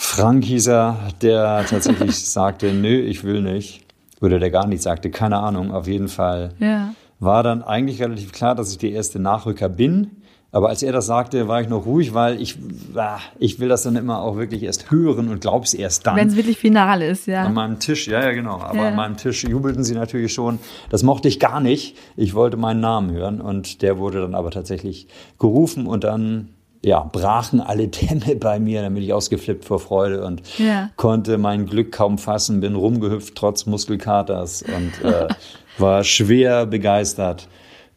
Frank hieß er, der tatsächlich [LAUGHS] sagte, nö, ich will nicht. Oder der gar nicht sagte, keine Ahnung, auf jeden Fall. Ja. War dann eigentlich relativ klar, dass ich der erste Nachrücker bin. Aber als er das sagte, war ich noch ruhig, weil ich, ah, ich will das dann immer auch wirklich erst hören und glaub's erst dann. Wenn es wirklich final ist, ja. An meinem Tisch, ja, ja, genau. Aber ja. an meinem Tisch jubelten sie natürlich schon. Das mochte ich gar nicht. Ich wollte meinen Namen hören und der wurde dann aber tatsächlich gerufen und dann ja, brachen alle [LAUGHS] Dämme bei mir, dann bin ich ausgeflippt vor Freude und ja. konnte mein Glück kaum fassen, bin rumgehüpft trotz Muskelkaters und äh, [LAUGHS] war schwer begeistert,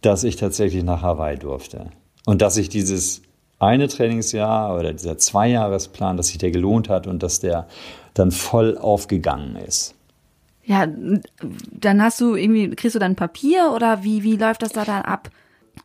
dass ich tatsächlich nach Hawaii durfte. Und dass sich dieses eine Trainingsjahr oder dieser Zweijahresplan, dass sich der gelohnt hat und dass der dann voll aufgegangen ist. Ja, dann hast du irgendwie, kriegst du dann Papier oder wie, wie läuft das da dann ab?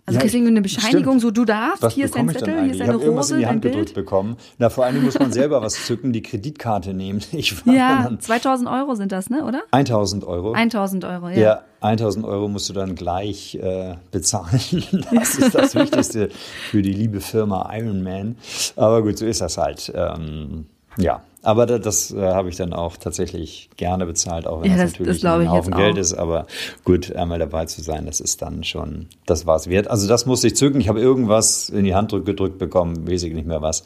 Also ja, kriegst du irgendwie eine Bescheinigung, stimmt. so du darfst, was hier ist dein Zettel, hier ist deine ich Rose, in die Hand gedrückt bekommen. Na, vor allen Dingen muss man selber was zücken, die Kreditkarte nehmen. [LAUGHS] Ich war ja, 2000 Euro sind das, ne, oder? 1000 Euro. 1000 Euro, ja. Ja, 1000 Euro musst du dann gleich äh, bezahlen. [LAUGHS] Das ist das [LAUGHS] Wichtigste für die liebe Firma Ironman. Aber gut, so ist das halt. Ähm, ja, aber das, das äh, habe ich dann auch tatsächlich gerne bezahlt, auch wenn ja, das, das natürlich das ein Haufen Geld ist. Aber gut, einmal dabei zu sein, das ist dann schon, das war es wert. Also das musste ich zücken. Ich habe irgendwas in die Hand gedrückt bekommen, weiß ich nicht mehr was.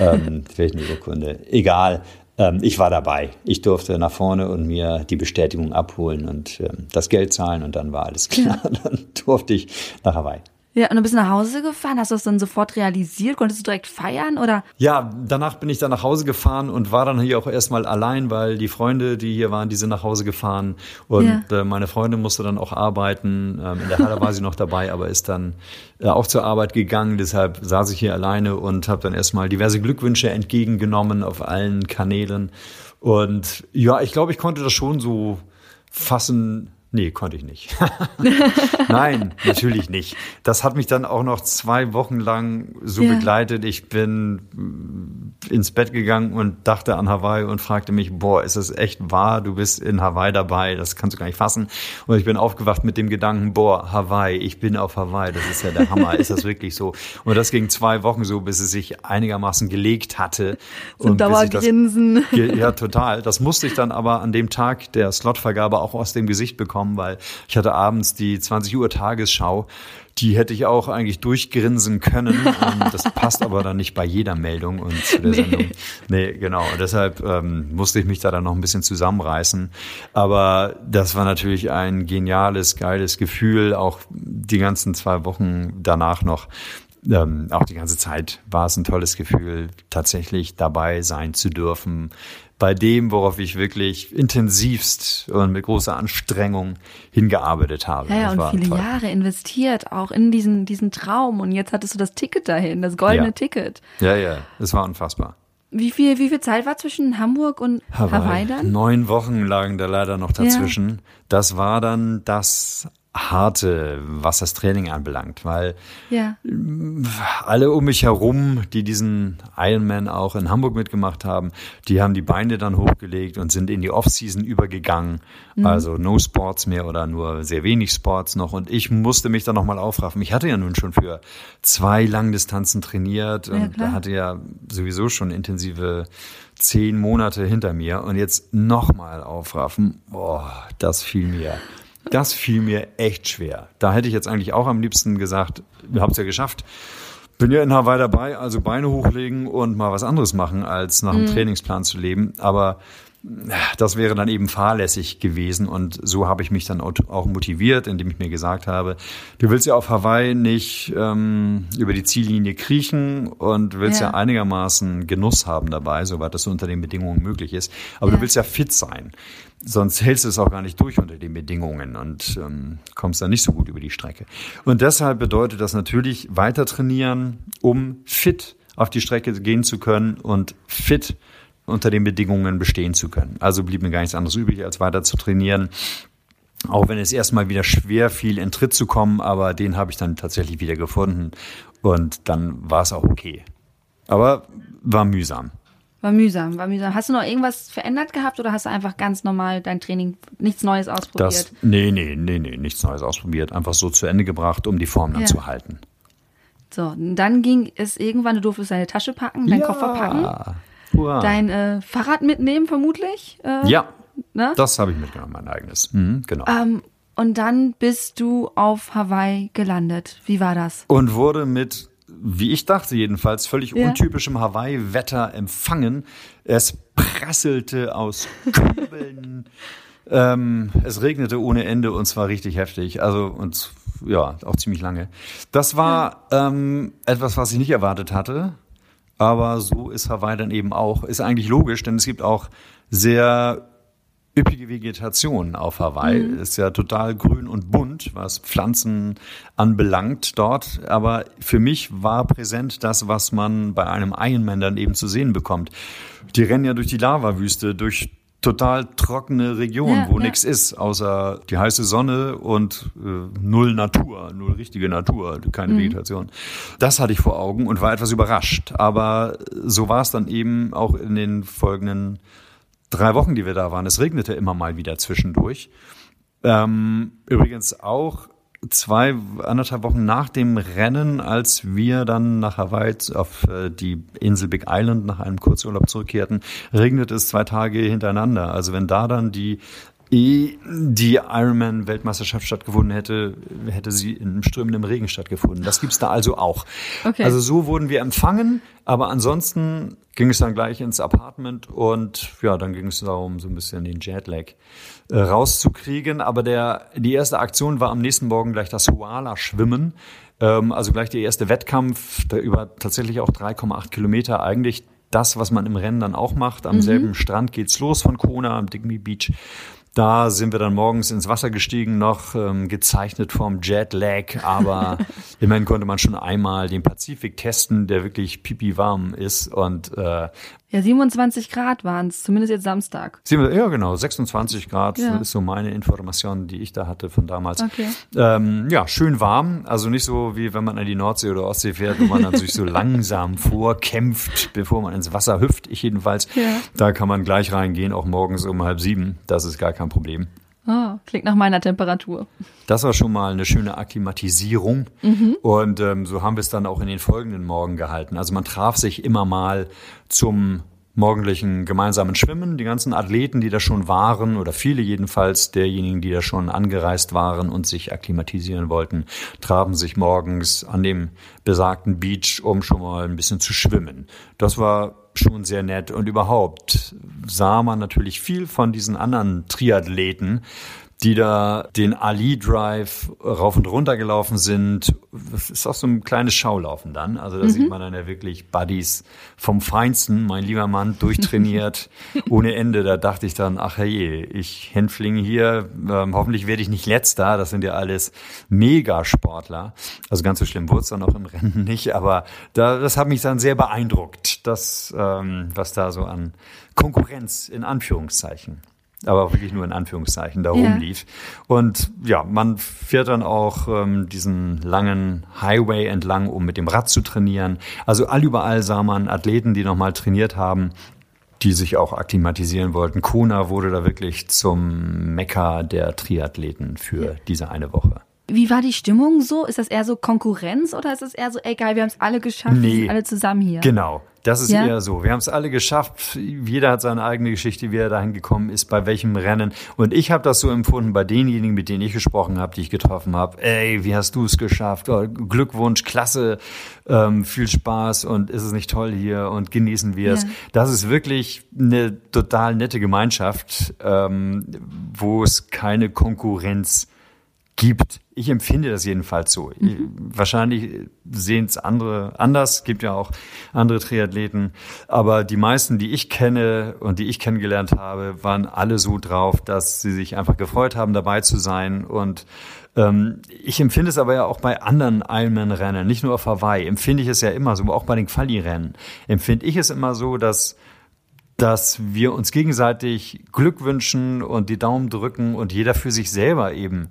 Ähm, [LAUGHS] vielleicht eine Urkunde. Egal. Ähm, ich war dabei. Ich durfte nach vorne und mir die Bestätigung abholen und ähm, das Geld zahlen und dann war alles [LAUGHS] klar. Ja. Dann durfte ich nach Hawaii. Ja, und du bist nach Hause gefahren, hast du das dann sofort realisiert? Konntest du direkt feiern oder? Ja, danach bin ich dann nach Hause gefahren und war dann hier auch erstmal allein, weil die Freunde, die hier waren, die sind nach Hause gefahren und ja. äh, meine Freundin musste dann auch arbeiten. Ähm, in der Halle war sie noch dabei, aber ist dann äh, auch zur Arbeit gegangen. Deshalb saß ich hier alleine und habe dann erstmal diverse Glückwünsche entgegengenommen auf allen Kanälen. Und ja, ich glaube, ich konnte das schon so fassen, Nee, konnte ich nicht. [LAUGHS] Nein, natürlich nicht. Das hat mich dann auch noch zwei Wochen lang so ja. begleitet. Ich bin ins Bett gegangen und dachte an Hawaii und fragte mich, boah, ist das echt wahr? Du bist in Hawaii dabei, das kannst du gar nicht fassen. Und ich bin aufgewacht mit dem Gedanken, boah, Hawaii, ich bin auf Hawaii, das ist ja der Hammer, ist das wirklich so? Und das ging zwei Wochen so, bis es sich einigermaßen gelegt hatte. [LAUGHS] So und Dauergrinsen. Das, ja, total. Das musste ich dann aber an dem Tag der Slotvergabe auch aus dem Gesicht bekommen, weil ich hatte abends die 20 Uhr Tagesschau die hätte ich auch eigentlich durchgrinsen können. [LAUGHS] Das passt aber dann nicht bei jeder Meldung und zu der nee. Sendung. Nee, genau. Und deshalb ähm, musste ich mich da dann noch ein bisschen zusammenreißen. Aber das war natürlich ein geniales, geiles Gefühl, auch die ganzen zwei Wochen danach noch ähm, auch die ganze Zeit war es ein tolles Gefühl, tatsächlich dabei sein zu dürfen, bei dem, worauf ich wirklich intensivst und mit großer Anstrengung hingearbeitet habe. Ja, ja und viele toll. Jahre investiert, auch in diesen, diesen Traum. Und jetzt hattest du das Ticket dahin, das goldene ja. Ticket. Ja, ja, es war unfassbar. Wie viel, wie viel Zeit war zwischen Hamburg und Hawaii, Hawaii dann? Neun Wochen lagen da leider noch dazwischen. Ja. Das war dann das harte, was das Training anbelangt, weil ja. alle um mich herum, die diesen Ironman auch in Hamburg mitgemacht haben, die haben die Beine dann hochgelegt und sind in die Offseason übergegangen. Mhm. Also no Sports mehr oder nur sehr wenig Sports noch. Und ich musste mich dann nochmal aufraffen. Ich hatte ja nun schon für zwei Langdistanzen trainiert und ja, hatte ja sowieso schon intensive zehn Monate hinter mir und jetzt nochmal aufraffen, boah, das fiel mir das fiel mir echt schwer. Da hätte ich jetzt eigentlich auch am liebsten gesagt, ihr habt es ja geschafft. Bin ja in Hawaii dabei, also Beine hochlegen und mal was anderes machen, als nach dem mhm. Trainingsplan zu leben. Aber das wäre dann eben fahrlässig gewesen und so habe ich mich dann auch motiviert, indem ich mir gesagt habe, du willst ja auf Hawaii nicht ähm, über die Ziellinie kriechen und willst ja. ja einigermaßen Genuss haben dabei, soweit das unter den Bedingungen möglich ist. Aber ja. du willst ja fit sein, sonst hältst du es auch gar nicht durch unter den Bedingungen und ähm, kommst dann nicht so gut über die Strecke. Und deshalb bedeutet das natürlich weiter trainieren, um fit auf die Strecke gehen zu können und fit unter den Bedingungen bestehen zu können. Also blieb mir gar nichts anderes übrig, als weiter zu trainieren. Auch wenn es erstmal wieder schwer fiel, in Tritt zu kommen, aber den habe ich dann tatsächlich wieder gefunden und dann war es auch okay. Aber war mühsam. War mühsam, war mühsam. Hast du noch irgendwas verändert gehabt oder hast du einfach ganz normal dein Training, nichts Neues ausprobiert? Das, nee, nee, nee, nee, nichts Neues ausprobiert. Einfach so zu Ende gebracht, um die Form dann ja. zu halten. So, dann ging es irgendwann, du durftest deine Tasche packen, deinen ja. Koffer packen. Wow. Dein äh, Fahrrad mitnehmen, vermutlich? Äh, ja. Ne? Das habe ich mitgenommen, mein eigenes. Mhm, genau. Ähm, und dann bist du auf Hawaii gelandet. Wie war das? Und wurde mit, wie ich dachte jedenfalls, völlig ja. untypischem Hawaii-Wetter empfangen. Es prasselte aus Kübeln. [LAUGHS] ähm, es regnete ohne Ende und zwar richtig heftig. Also und ja, auch ziemlich lange. Das war ähm, etwas, was ich nicht erwartet hatte. Aber so ist Hawaii dann eben auch. Ist eigentlich logisch, denn es gibt auch sehr üppige Vegetation auf Hawaii. Mhm. Ist ja total grün und bunt, was Pflanzen anbelangt dort. Aber für mich war präsent das, was man bei einem Ironman dann eben zu sehen bekommt. Die rennen ja durch die Lavawüste, durch total trockene Region, ja, wo ja. nichts ist, außer die heiße Sonne und äh, null Natur, null richtige Natur, keine mhm. Vegetation. Das hatte ich vor Augen und war etwas überrascht. Aber so war es dann eben auch in den folgenden drei Wochen, die wir da waren. Es regnete immer mal wieder zwischendurch. Ähm, übrigens auch zwei, anderthalb Wochen nach dem Rennen, als wir dann nach Hawaii auf äh, die Insel Big Island nach einem Kurzurlaub zurückkehrten, regnet es zwei Tage hintereinander. Also wenn da dann die die Ironman-Weltmeisterschaft stattgefunden hätte, hätte sie in strömendem Regen stattgefunden. Das gibt's da also auch. Okay. Also so wurden wir empfangen, aber ansonsten ging es dann gleich ins Apartment und ja, dann ging es darum, so ein bisschen den Jetlag äh, rauszukriegen. Aber der, die erste Aktion war am nächsten Morgen gleich das Huala-Schwimmen. Ähm, also gleich der erste Wettkampf, der über tatsächlich auch 3,8 Kilometer eigentlich das, was man im Rennen dann auch macht. Am mhm. selben Strand geht's los von Kona am Digby Beach. Da sind wir dann morgens ins Wasser gestiegen, noch ähm, gezeichnet vom Jetlag, aber [LAUGHS] immerhin konnte man schon einmal den Pazifik testen, der wirklich pipi warm ist. Und äh, ja, 27 Grad waren es, zumindest jetzt Samstag. Ja, genau, 26 Grad ja. ist so meine Information, die ich da hatte von damals. Okay. Ähm, ja, schön warm, also nicht so wie wenn man an die Nordsee oder Ostsee fährt, wo man dann sich so [LAUGHS] langsam vorkämpft, bevor man ins Wasser hüpft. Ich jedenfalls. Ja. Da kann man gleich reingehen, auch morgens um halb sieben. Das ist gar kein Problem. Oh, klingt nach meiner Temperatur. Das war schon mal eine schöne Akklimatisierung. Mhm. Und ähm, so haben wir es dann auch in den folgenden Morgen gehalten. Also man traf sich immer mal zum morgendlichen gemeinsamen Schwimmen. Die ganzen Athleten, die da schon waren, oder viele jedenfalls derjenigen, die da schon angereist waren und sich akklimatisieren wollten, trafen sich morgens an dem besagten Beach, um schon mal ein bisschen zu schwimmen. Das war schon sehr nett. Und überhaupt sah man natürlich viel von diesen anderen Triathleten, die da den Ali Drive rauf und runter gelaufen sind. Das ist auch so ein kleines Schaulaufen dann. Also da mhm. sieht man dann ja wirklich Buddies vom Feinsten, mein lieber Mann, durchtrainiert, [LAUGHS] ohne Ende. Da dachte ich dann, ach je, ich Hänfling hier, ähm, hoffentlich werde ich nicht letzter. Das sind ja alles Megasportler. Also ganz so schlimm wurde es dann auch im Rennen [LAUGHS] nicht, aber da, das hat mich dann sehr beeindruckt, das, ähm, was da so an Konkurrenz in Anführungszeichen aber wirklich nur in Anführungszeichen da ja. rumlief. Und ja, man fährt dann auch ähm, diesen langen Highway entlang, um mit dem Rad zu trainieren. Also allüberall sah man Athleten, die nochmal trainiert haben, die sich auch akklimatisieren wollten. Kona wurde da wirklich zum Mekka der Triathleten für ja. diese eine Woche. Wie war die Stimmung so? Ist das eher so Konkurrenz oder ist es eher so, egal, wir haben es alle geschafft, nee, wir sind alle zusammen hier? Genau, das ist ja? eher so. Wir haben es alle geschafft. Jeder hat seine eigene Geschichte, wie er dahin gekommen ist, bei welchem Rennen. Und ich habe das so empfunden bei denjenigen, mit denen ich gesprochen habe, die ich getroffen habe. Ey, wie hast du es geschafft? Oh, Glückwunsch, klasse, ähm, viel Spaß und ist es nicht toll hier und genießen wir es. Ja. Das ist wirklich eine total nette Gemeinschaft, ähm, wo es keine Konkurrenz gibt. Ich empfinde das jedenfalls so. Mhm. Wahrscheinlich sehen es andere anders. Gibt ja auch andere Triathleten. Aber die meisten, die ich kenne und die ich kennengelernt habe, waren alle so drauf, dass sie sich einfach gefreut haben, dabei zu sein. Und ähm, ich empfinde es aber ja auch bei anderen Ironman-Rennen, nicht nur auf Hawaii, empfinde ich es ja immer so, auch bei den Quali-Rennen, empfinde ich es immer so, dass dass wir uns gegenseitig Glück wünschen und die Daumen drücken und jeder für sich selber eben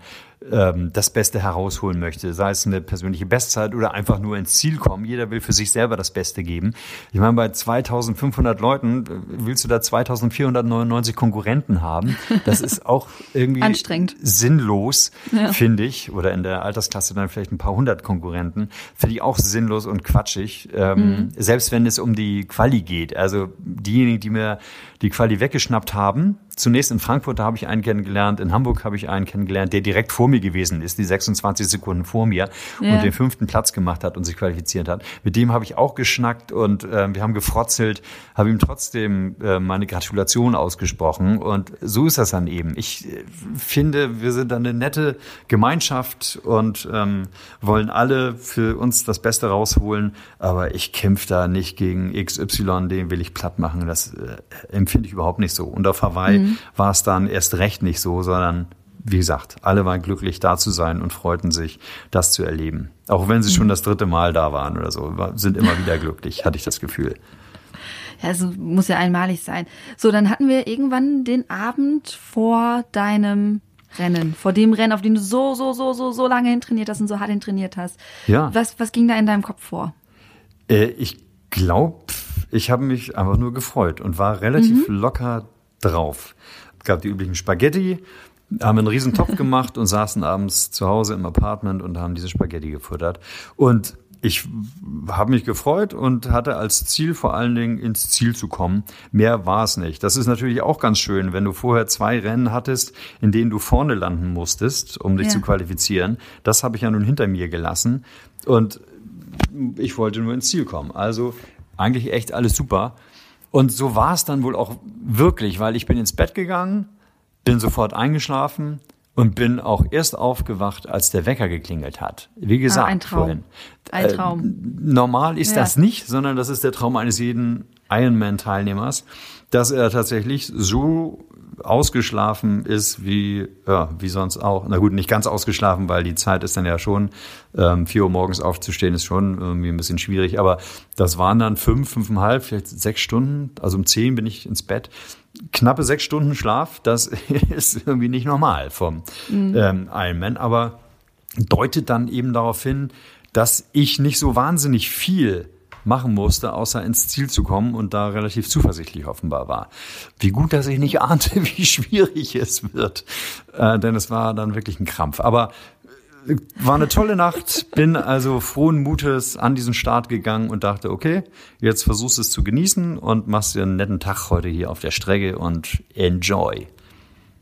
ähm, das Beste herausholen möchte, sei es eine persönliche Bestzeit oder einfach nur ins Ziel kommen. Jeder will für sich selber das Beste geben. Ich meine, bei 2500 Leuten äh, willst du da 2499 Konkurrenten haben. Das ist auch [LAUGHS] irgendwie Anstrengend. sinnlos, ja. finde ich. Oder in der Altersklasse dann vielleicht ein paar hundert Konkurrenten. Finde ich auch sinnlos und quatschig. Ähm, mhm. Selbst wenn es um die Quali geht. Also diejenigen, die mir die Quali weggeschnappt haben, zunächst in Frankfurt, da habe ich einen kennengelernt, in Hamburg habe ich einen kennengelernt, der direkt vor mir gewesen ist, die 26 Sekunden vor mir ja. und den fünften Platz gemacht hat und sich qualifiziert hat. Mit dem habe ich auch geschnackt und äh, wir haben gefrotzelt, habe ihm trotzdem äh, meine Gratulation ausgesprochen und so ist das dann eben. Ich äh, finde, wir sind eine nette Gemeinschaft und ähm, wollen alle für uns das Beste rausholen, aber ich kämpfe da nicht gegen XY, den will ich platt machen. Das äh, empfinde ich überhaupt nicht so. Und auf Hawaii mhm. War es dann erst recht nicht so, sondern wie gesagt, alle waren glücklich da zu sein und freuten sich, das zu erleben. Auch wenn sie schon mhm. das dritte Mal da waren oder so, sind immer wieder glücklich, hatte ich das Gefühl. Ja, es muss ja einmalig sein. So, dann hatten wir irgendwann den Abend vor deinem Rennen, vor dem Rennen, auf dem du so, so, so, so, so lange hintrainiert hast und so hart hintrainiert hast. Ja. Was, was ging da in deinem Kopf vor? Äh, ich glaube, ich habe mich einfach nur gefreut und war relativ mhm. locker drauf. Es gab die üblichen Spaghetti, haben einen riesen Topf [LAUGHS] gemacht und saßen abends zu Hause im Apartment und haben diese Spaghetti gefuttert. Und ich habe mich gefreut und hatte als Ziel vor allen Dingen ins Ziel zu kommen. Mehr war es nicht. Das ist natürlich auch ganz schön, wenn du vorher zwei Rennen hattest, in denen du vorne landen musstest, um dich ja. zu qualifizieren. Das habe ich ja nun hinter mir gelassen und ich wollte nur ins Ziel kommen. Also eigentlich echt alles super. Und so war es dann wohl auch wirklich, weil ich bin ins Bett gegangen, bin sofort eingeschlafen und bin auch erst aufgewacht, als der Wecker geklingelt hat. Wie gesagt, ah, ein Traum. vorhin. Ein Traum. Äh, normal ist ja. das nicht, sondern das ist der Traum eines jeden Ironman-Teilnehmers, dass er tatsächlich so ausgeschlafen ist wie, ja, wie sonst auch. Na gut, nicht ganz ausgeschlafen, weil die Zeit ist dann ja schon, ähm, vier Uhr morgens aufzustehen ist schon irgendwie ein bisschen schwierig. Aber das waren dann fünf, fünfeinhalb, vielleicht sechs Stunden. Also um zehn bin ich ins Bett. Knappe sechs Stunden Schlaf, das [LAUGHS] ist irgendwie nicht normal vom mhm. ähm, Ironman, aber deutet dann eben darauf hin, dass ich nicht so wahnsinnig viel machen musste, außer ins Ziel zu kommen und da relativ zuversichtlich offenbar war. Wie gut, dass ich nicht [LAUGHS] ahnte, wie schwierig es wird, äh, denn es war dann wirklich ein Krampf. Aber äh, war eine tolle Nacht, bin also frohen Mutes an diesen Start gegangen und dachte, okay, jetzt versuchst es zu genießen und machst dir einen netten Tag heute hier auf der Strecke und enjoy.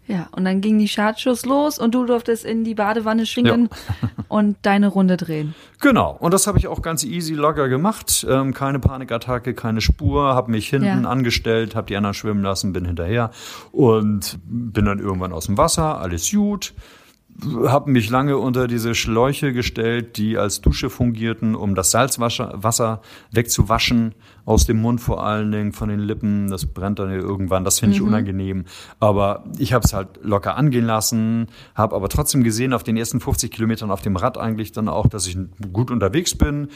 Ja, und dann ging die Startschuss los und du durftest in die Badewanne schwingen ja. und deine Runde drehen. Genau, und das habe ich auch ganz easy locker gemacht. Ähm, keine Panikattacke, keine Spur, habe mich hinten ja. angestellt, habe die anderen schwimmen lassen, bin hinterher und bin dann irgendwann aus dem Wasser, alles gut habe mich lange unter diese Schläuche gestellt, die als Dusche fungierten, um das Salzwasser wegzuwaschen, aus dem Mund vor allen Dingen, von den Lippen. Das brennt dann irgendwann, das finde ich mhm. unangenehm. Aber ich habe es halt locker angehen lassen, habe aber trotzdem gesehen auf den ersten 50 Kilometern auf dem Rad eigentlich dann auch, dass ich gut unterwegs bin.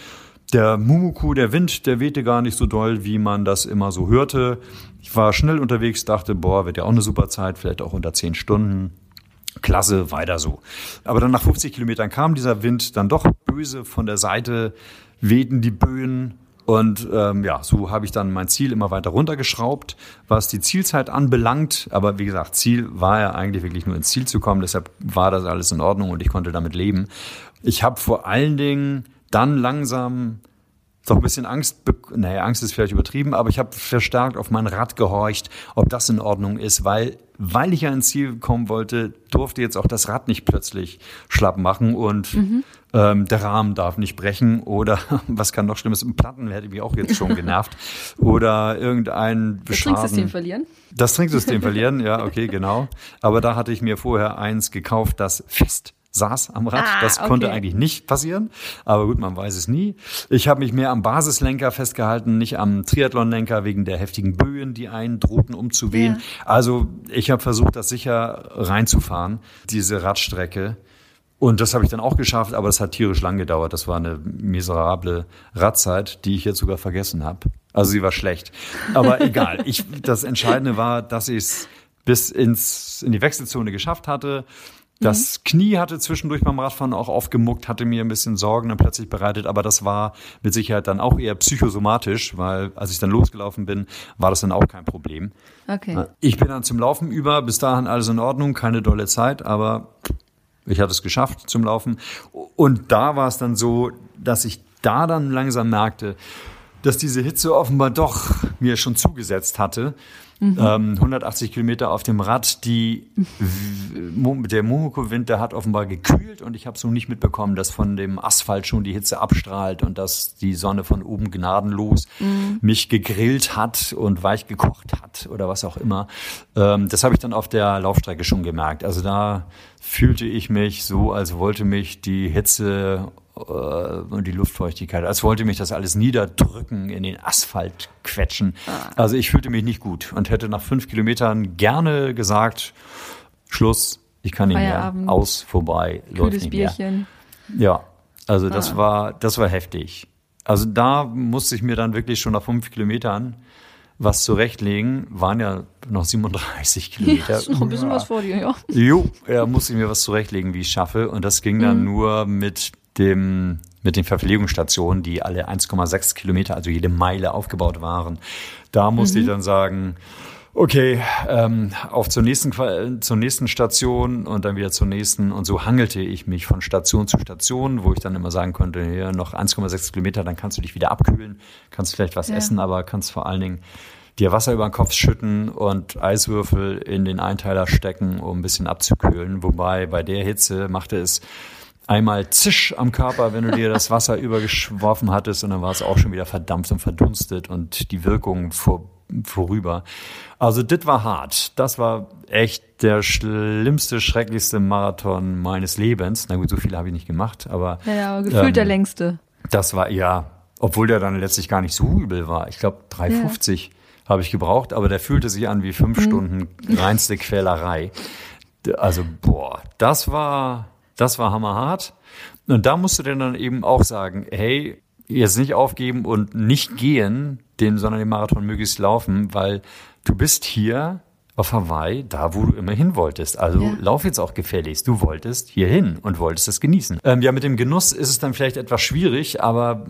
Der Mumuku, der Wind, der wehte gar nicht so doll, wie man das immer so hörte. Ich war schnell unterwegs, dachte, boah, wird ja auch eine super Zeit, vielleicht auch unter zehn Stunden. Klasse, weiter so. Aber dann nach 50 Kilometern kam dieser Wind dann doch böse von der Seite, wehten die Böen und ähm, ja, so habe ich dann mein Ziel immer weiter runtergeschraubt, was die Zielzeit anbelangt. Aber wie gesagt, Ziel war ja eigentlich wirklich nur ins Ziel zu kommen. Deshalb war das alles in Ordnung und ich konnte damit leben. Ich habe vor allen Dingen dann langsam doch ein bisschen Angst, naja, Angst ist vielleicht übertrieben, aber ich habe verstärkt auf mein Rad gehorcht, ob das in Ordnung ist, weil weil ich ja ins Ziel kommen wollte, durfte jetzt auch das Rad nicht plötzlich schlapp machen und mhm. ähm, der Rahmen darf nicht brechen oder [LAUGHS] was kann noch Schlimmes, ein Platten hätte mich auch jetzt schon genervt [LAUGHS] oder irgendein Das Trinksystem verlieren? Das Trinksystem verlieren, ja, okay, [LAUGHS] genau. Aber da hatte ich mir vorher eins gekauft, das fest saß am Rad. Ah, das konnte okay. eigentlich nicht passieren, aber gut, man weiß es nie. Ich habe mich mehr am Basislenker festgehalten, nicht am Triathlonlenker wegen der heftigen Böen, die einen drohten umzuwehen. Ja. Also ich habe versucht, das sicher reinzufahren, diese Radstrecke. Und das habe ich dann auch geschafft, aber es hat tierisch lang gedauert. Das war eine miserable Radzeit, die ich jetzt sogar vergessen habe. Also sie war schlecht. Aber [LAUGHS] egal. Ich, das Entscheidende war, dass ich es bis ins, in die Wechselzone geschafft hatte. Das mhm. Knie hatte zwischendurch beim Radfahren auch aufgemuckt, hatte mir ein bisschen Sorgen dann plötzlich bereitet, aber das war mit Sicherheit dann auch eher psychosomatisch, weil als ich dann losgelaufen bin, war das dann auch kein Problem. Okay. Ich bin dann zum Laufen über, bis dahin alles in Ordnung, keine dolle Zeit, aber ich hatte es geschafft zum Laufen. Und da war es dann so, dass ich da dann langsam merkte, dass diese Hitze offenbar doch mir schon zugesetzt hatte. Mhm. Ähm, 180 Kilometer auf dem Rad, die der Momoko-Wind, der hat offenbar gekühlt und ich habe so nicht mitbekommen, dass von dem Asphalt schon die Hitze abstrahlt und dass die Sonne von oben gnadenlos mhm. mich gegrillt hat und weich gekocht hat oder was auch immer. Ähm, das habe ich dann auf der Laufstrecke schon gemerkt. Also da fühlte ich mich so, als wollte mich die Hitze und die Luftfeuchtigkeit, als wollte mich das alles niederdrücken, in den Asphalt quetschen. Ah. Also ich fühlte mich nicht gut und hätte nach fünf Kilometern gerne gesagt, Schluss, ich kann nicht mehr, aus, vorbei, läuft nicht Bierchen. mehr. Ja, also das ah. war, das war heftig. Also da musste ich mir dann wirklich schon nach fünf Kilometern was zurechtlegen. Waren ja noch 37 [LAUGHS] Kilometer. Ja, ist noch ein bisschen was vor dir, ja. Jo, ja, musste ich mir was zurechtlegen, wie ich schaffe. Und das ging dann mhm. nur mit dem mit den Verpflegungsstationen, die alle 1,6 Kilometer, also jede Meile aufgebaut waren. Da musste mhm. ich dann sagen, okay, ähm, auf zur nächsten, zur nächsten Station und dann wieder zur nächsten. Und so hangelte ich mich von Station zu Station, wo ich dann immer sagen konnte, hier noch 1,6 Kilometer, dann kannst du dich wieder abkühlen, kannst vielleicht was ja. essen, aber kannst vor allen Dingen dir Wasser über den Kopf schütten und Eiswürfel in den Einteiler stecken, um ein bisschen abzukühlen. Wobei bei der Hitze machte es einmal Zisch am Körper, wenn du dir das Wasser [LAUGHS] übergeworfen hattest und dann war es auch schon wieder verdampft und verdunstet und die Wirkung vor, vorüber. Also das war hart. Das war echt der schlimmste, schrecklichste Marathon meines Lebens. Na gut, so viele habe ich nicht gemacht, aber. Ja, aber gefühlt ähm, der längste. Das war, ja, obwohl der dann letztlich gar nicht so übel war. Ich glaube, 3,50 ja. habe ich gebraucht, aber der fühlte sich an wie fünf mhm. Stunden reinste Quälerei. Also, boah, das war, das war hammerhart. Und da musst du dann eben auch sagen, hey, jetzt nicht aufgeben und nicht gehen, den, sondern den Marathon möglichst laufen, weil du bist hier auf Hawaii, da wo du immer hin wolltest. Also ja. lauf jetzt auch gefälligst. Du wolltest hier hin und wolltest es genießen. Ähm, ja, mit dem Genuss ist es dann vielleicht etwas schwierig, aber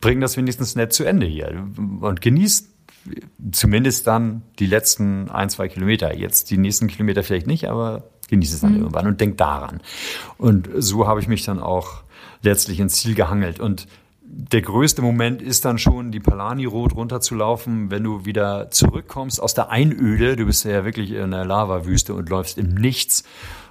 bring das wenigstens nett zu Ende hier und genieß zumindest dann die letzten ein, zwei Kilometer. Jetzt die nächsten Kilometer vielleicht nicht, aber genieße es dann mhm. irgendwann und denk daran. Und so habe ich mich dann auch letztlich ins Ziel gehangelt. Und der größte Moment ist dann schon, die Palani-Rot runterzulaufen, wenn du wieder zurückkommst aus der Einöde. Du bist ja wirklich in der Lavawüste und läufst im Nichts.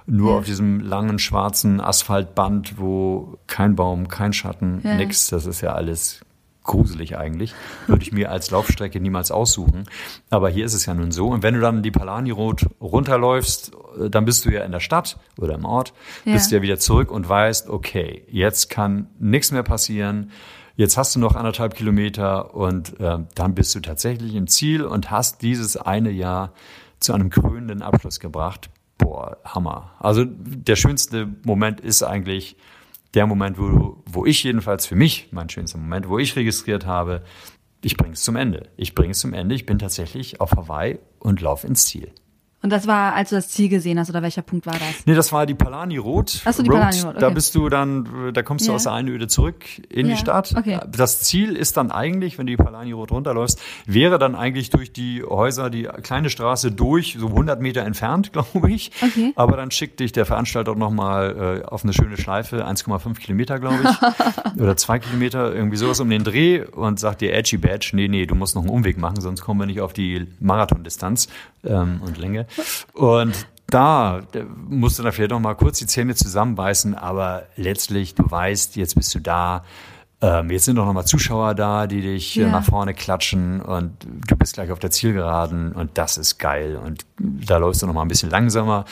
Nur ja. auf diesem langen schwarzen Asphaltband, wo kein Baum, kein Schatten, ja. nix. Das ist ja alles gruselig eigentlich. Würde ich mir als Laufstrecke niemals aussuchen. Aber hier ist es ja nun so. Und wenn du dann die Palani Road runterläufst, dann bist du ja in der Stadt oder im Ort, ja. bist ja wieder zurück und weißt, okay, jetzt kann nichts mehr passieren. Jetzt hast du noch anderthalb Kilometer und äh, dann bist du tatsächlich im Ziel und hast dieses eine Jahr zu einem krönenden Abschluss gebracht. Boah, Hammer. Also der schönste Moment ist eigentlich, der Moment, wo, wo ich jedenfalls für mich, mein schönster Moment, wo ich registriert habe, ich bringe es zum Ende. Ich bringe es zum Ende. Ich bin tatsächlich auf Hawaii und laufe ins Ziel. Und das war, als du das Ziel gesehen hast, oder welcher Punkt war das? Nee, das war die Palani Rot. Achso, die Road. Palani Rot. Okay. Da bist du dann, da kommst du yeah. aus der Einöde zurück in yeah. die Stadt. Okay. Das Ziel ist dann eigentlich, wenn du die Palani Rot runterläufst, wäre dann eigentlich durch die Häuser, die kleine Straße durch, so 100 Meter entfernt, [LAUGHS] glaube ich. Okay. Aber dann schickt dich der Veranstalter nochmal äh, auf eine schöne Schleife, 1,5 Kilometer, glaube ich. [LAUGHS] oder zwei Kilometer, irgendwie sowas um den Dreh und sagt dir, Edgy Badge, nee, nee, du musst noch einen Umweg machen, sonst kommen wir nicht auf die Marathondistanz ähm, und Länge. Und da musst du dann vielleicht noch mal kurz die Zähne zusammenbeißen, aber letztlich, du weißt, jetzt bist du da. Ähm, jetzt sind doch noch mal Zuschauer da, die dich ja. nach vorne klatschen und du bist gleich auf der Zielgeraden und das ist geil. Und da läufst du noch mal ein bisschen langsamer.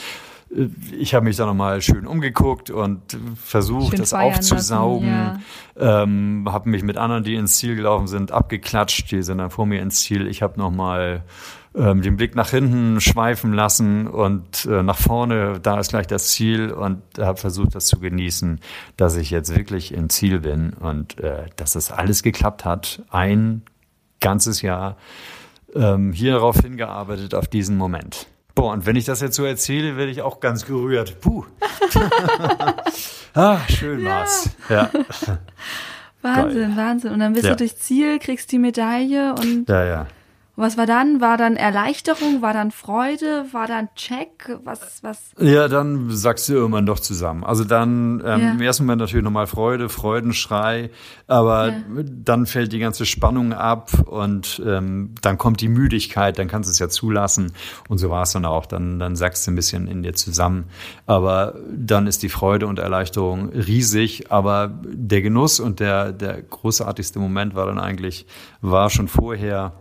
Äh, ich habe mich da noch mal schön umgeguckt und versucht, schön das aufzusaugen. Lassen, ja. ähm, habe mich mit anderen, die ins Ziel gelaufen sind, abgeklatscht. Die sind dann vor mir ins Ziel. Ich habe noch mal ähm, den Blick nach hinten schweifen lassen und äh, nach vorne, da ist gleich das Ziel und habe versucht, das zu genießen, dass ich jetzt wirklich im Ziel bin und äh, dass das alles geklappt hat. Ein ganzes Jahr ähm, hierauf hingearbeitet, auf diesen Moment. Boah, und wenn ich das jetzt so erzähle, werde ich auch ganz gerührt. Puh. [LAUGHS] ah, schön war's. Ja. Wahnsinn, Geil. Wahnsinn. Und dann bist ja. du durch Ziel, kriegst die Medaille und. Ja, ja was war dann? War dann Erleichterung? War dann Freude? War dann Check? Was, was? Ja, dann sagst du irgendwann doch zusammen. Also dann ähm, ja. im ersten Moment natürlich nochmal Freude, Freudenschrei, aber ja. dann fällt die ganze Spannung ab und ähm, dann kommt die Müdigkeit, dann kannst du es ja zulassen. Und so war es dann auch. Dann, dann sagst du ein bisschen in dir zusammen. Aber dann ist die Freude und Erleichterung riesig. Aber der Genuss und der, der großartigste Moment war dann eigentlich, war schon vorher,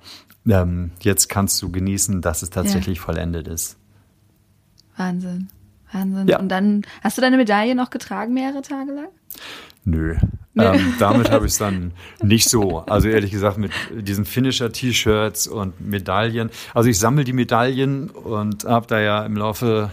ähm, jetzt kannst du genießen, dass es tatsächlich ja. vollendet ist. Wahnsinn. Wahnsinn. Ja. Und dann hast du deine Medaille noch getragen mehrere Tage lang? Nö. Nee. Ähm, damit habe ich es [LAUGHS] dann nicht so. Also ehrlich gesagt mit diesen Finisher-T-Shirts und Medaillen. Also ich sammle die Medaillen und habe da ja im Laufe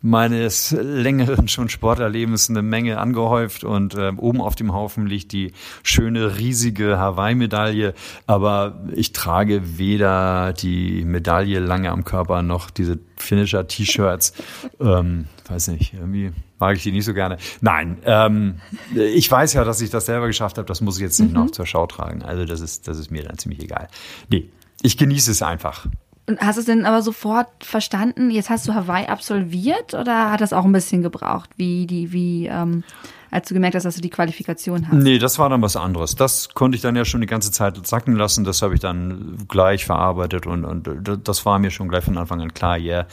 meines längeren schon Sporterlebens eine Menge angehäuft und äh, oben auf dem Haufen liegt die schöne riesige Hawaii-Medaille, aber ich trage weder die Medaille lange am Körper noch diese Finisher-T-Shirts. Ähm, weiß nicht, irgendwie mag ich die nicht so gerne. Nein, ähm, ich weiß ja, dass ich das selber geschafft habe, das muss ich jetzt nicht mhm. noch zur Schau tragen. Also das ist, das ist mir dann ziemlich egal. Nee, ich genieße es einfach. Und hast du es denn aber sofort verstanden? Jetzt hast du Hawaii absolviert oder hat das auch ein bisschen gebraucht, wie die, wie, ähm, als du gemerkt hast, dass du die Qualifikation hast? Nee, das war dann was anderes. Das konnte ich dann ja schon die ganze Zeit sacken lassen. Das habe ich dann gleich verarbeitet und, und das war mir schon gleich von Anfang an klar, ja, yeah,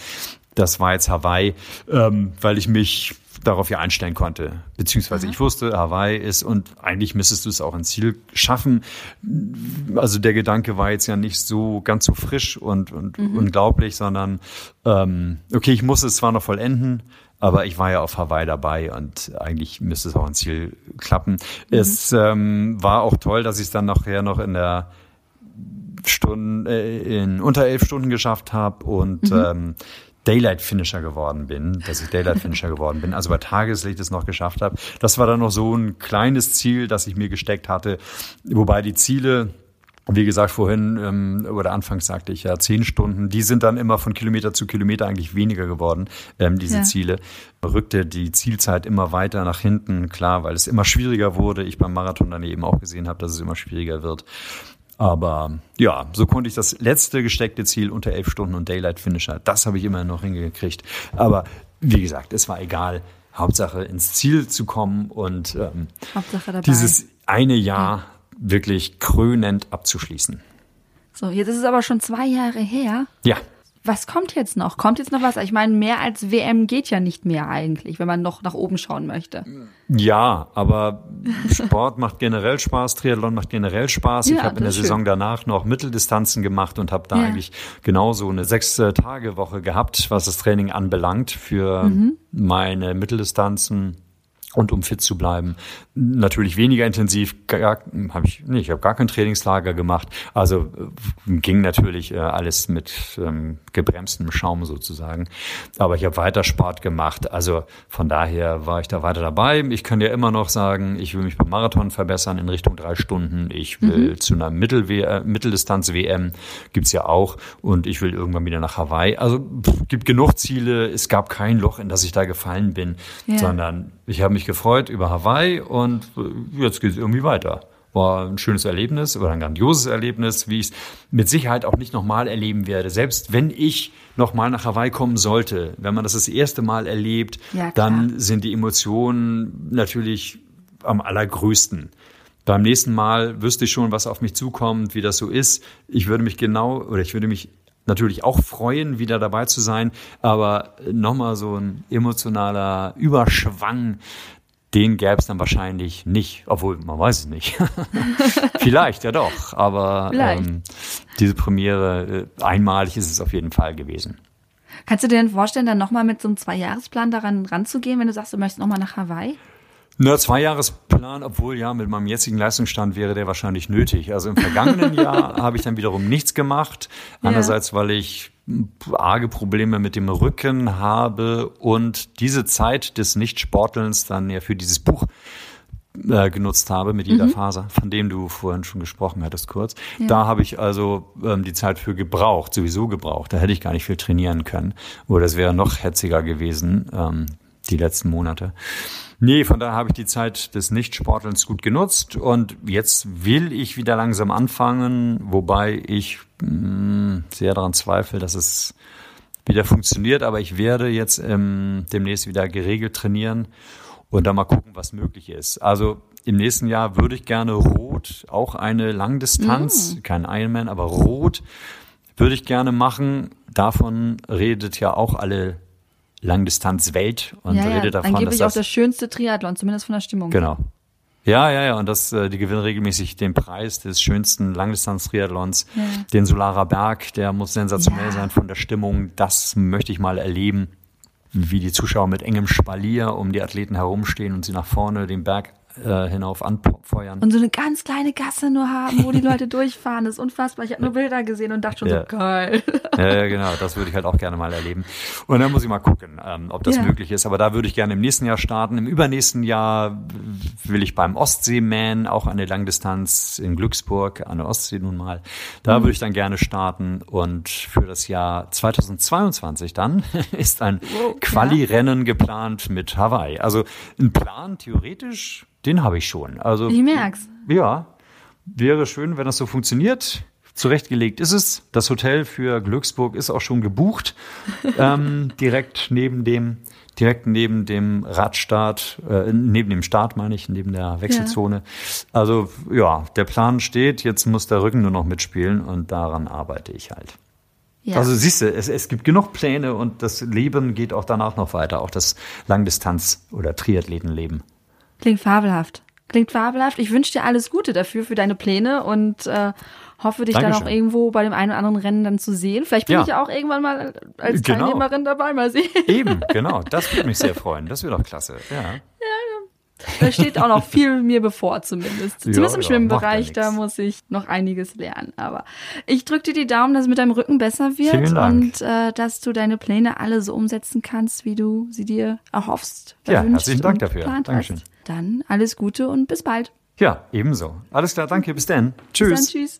das war jetzt Hawaii, ähm, weil ich mich darauf ja einstellen konnte. Beziehungsweise Aha. ich wusste, Hawaii ist und eigentlich müsstest du es auch ins Ziel schaffen. Also der Gedanke war jetzt ja nicht so ganz so frisch und, und mhm. unglaublich, sondern ähm, okay, ich muss es zwar noch vollenden, aber ich war ja auf Hawaii dabei und eigentlich müsste es auch ins Ziel klappen. Mhm. Es ähm, war auch toll, dass ich es dann nachher noch in der Stunden, äh, in unter elf Stunden geschafft habe und mhm. ähm, Daylight Finisher geworden bin, dass ich Daylight Finisher [LAUGHS] geworden bin, also bei Tageslicht es noch geschafft habe. Das war dann noch so ein kleines Ziel, das ich mir gesteckt hatte, wobei die Ziele wie gesagt, vorhin ähm, oder anfangs sagte ich ja zehn Stunden, die sind dann immer von Kilometer zu Kilometer eigentlich weniger geworden, ähm, diese ja. Ziele. Rückte die Zielzeit immer weiter nach hinten, klar, weil es immer schwieriger wurde. Ich beim Marathon dann eben auch gesehen habe, dass es immer schwieriger wird. Aber ja, so konnte ich das letzte gesteckte Ziel unter elf Stunden und Daylight Finisher, das habe ich immer noch hingekriegt. Aber wie gesagt, es war egal. Hauptsache ins Ziel zu kommen und ähm, dieses eine Jahr wirklich krönend abzuschließen. So, jetzt ist es aber schon zwei Jahre her. Ja, Was kommt jetzt noch? Kommt jetzt noch was? Ich meine, mehr als WM geht ja nicht mehr eigentlich, wenn man noch nach oben schauen möchte. Ja, aber Sport macht generell Spaß, Triathlon macht generell Spaß. Ja, ich habe in der Saison schön. danach noch Mitteldistanzen gemacht und habe da Ja. eigentlich genauso eine sechs-Tage-Woche gehabt, was das Training anbelangt für Mhm. meine Mitteldistanzen. Und um fit zu bleiben, natürlich weniger intensiv, gar, hab ich, nee, ich habe gar kein Trainingslager gemacht. Also äh, ging natürlich äh, alles mit ähm, gebremstem Schaum sozusagen. Aber ich habe weiter Sport gemacht. Also von daher war ich da weiter dabei. Ich kann ja immer noch sagen, ich will mich beim Marathon verbessern in Richtung drei Stunden. Ich will zu einer Mittel äh, Mitteldistanz-WM, gibt's ja auch. Und ich will irgendwann wieder nach Hawaii. Also pff, gibt genug Ziele. Es gab kein Loch, in das ich da gefallen bin, Ja. sondern ich habe mich gefreut über Hawaii und äh, jetzt geht es irgendwie weiter. War ein schönes Erlebnis oder ein grandioses Erlebnis, wie ich es mit Sicherheit auch nicht nochmal erleben werde. Selbst wenn ich nochmal nach Hawaii kommen sollte, wenn man das das erste Mal erlebt, Ja, dann sind die Emotionen natürlich am allergrößten. Beim nächsten Mal wüsste ich schon, was auf mich zukommt, wie das so ist. Ich würde mich genau oder ich würde mich natürlich auch freuen, wieder dabei zu sein, aber nochmal so ein emotionaler Überschwang, den gäbe es dann wahrscheinlich nicht, obwohl man weiß es nicht. [LAUGHS] Vielleicht ja doch, aber ähm, diese Premiere äh, einmalig ist es auf jeden Fall gewesen. Kannst du dir denn vorstellen, dann nochmal mit so einem Zwei-Jahres-Plan daran ranzugehen, wenn du sagst, du möchtest nochmal nach Hawaii? Na, Zweijahresplan, obwohl ja, mit meinem jetzigen Leistungsstand wäre der wahrscheinlich nötig. Also im vergangenen [LAUGHS] Jahr habe ich dann wiederum nichts gemacht. Ja. Andererseits, weil ich arge Probleme mit dem Rücken habe und diese Zeit des Nichtsportelns dann ja für dieses Buch äh, genutzt habe mit jeder Faser, von dem du vorhin schon gesprochen hattest kurz. Da habe ich also ähm, die Zeit für gebraucht, sowieso gebraucht. Da hätte ich gar nicht viel trainieren können. Oder das wäre noch hetziger gewesen, ähm, die letzten Monate. Nee, von daher habe ich die Zeit des Nichtsportelns gut genutzt und jetzt will ich wieder langsam anfangen, wobei ich mh, sehr daran zweifle, dass es wieder funktioniert, aber ich werde jetzt ähm, demnächst wieder geregelt trainieren und dann mal gucken, was möglich ist. Also im nächsten Jahr würde ich gerne rot, auch eine Langdistanz, kein Ironman, aber rot würde ich gerne machen. Davon redet ja auch alle Langdistanzwelt und ja, ja, redet davon, dass angeblich auch das das schönste Triathlon, zumindest von der Stimmung. Genau. Ja, ja, ja. Und das, äh, die gewinnen regelmäßig den Preis des schönsten Langdistanz-Triathlons. Ja. Den Solarer Berg, der muss sensationell Ja. sein von der Stimmung. Das möchte ich mal erleben, wie die Zuschauer mit engem Spalier um die Athleten herumstehen und sie nach vorne den Berg äh, hinauf anfeuern. Und so eine ganz kleine Gasse nur haben, wo die [LAUGHS] Leute durchfahren. Das ist unfassbar. Ich habe nur Bilder gesehen und dachte schon Ja. so, geil. Ja, ja, genau, das würde ich halt auch gerne mal erleben. Und dann muss ich mal gucken, ähm, ob das Ja. möglich ist. Aber da würde ich gerne im nächsten Jahr starten. Im übernächsten Jahr will ich beim Ostseeman, auch eine Langdistanz in Glücksburg, an der Ostsee nun mal. Da Mhm. würde ich dann gerne starten. Und für das Jahr 2022 dann [LAUGHS] ist ein Wow, Quali-Rennen geplant mit Hawaii. Also ein Plan, theoretisch, den habe ich schon. Also Ich merk's. ja, wäre schön, wenn das so funktioniert. Zurechtgelegt ist es. Das Hotel für Glücksburg ist auch schon gebucht. [LAUGHS] ähm, direkt neben dem, direkt neben dem Radstart, äh, neben dem Start meine ich, neben der Wechselzone. Also ja, der Plan steht. Jetzt muss der Rücken nur noch mitspielen und daran arbeite ich halt. Ja. Also siehst du, es, es gibt genug Pläne und das Leben geht auch danach noch weiter, auch das Langdistanz- oder Triathletenleben. Klingt fabelhaft. Klingt fabelhaft. Ich wünsche dir alles Gute dafür, für deine Pläne und äh, hoffe, dich dann Dankeschön. auch irgendwo bei dem einen oder anderen Rennen dann zu sehen. Vielleicht bin Ja. ich ja auch irgendwann mal als Genau. Teilnehmerin dabei, mal sehen. Eben, [LAUGHS] genau. Das würde mich sehr freuen. Das wäre doch klasse. Ja. Da steht auch noch viel mir bevor zumindest. Ja, Zumindest im ja, ja Schwimmbereich, da muss ich noch einiges lernen. Aber ich drücke dir die Daumen, dass es mit deinem Rücken besser wird und äh, dass du deine Pläne alle so umsetzen kannst, wie du sie dir erhoffst. Ja, herzlichen Dank dafür. Dankeschön. Hast. Dann alles Gute und bis bald. Ja, ebenso. Alles klar, danke. Bis dann. Tschüss. Bis dann, tschüss.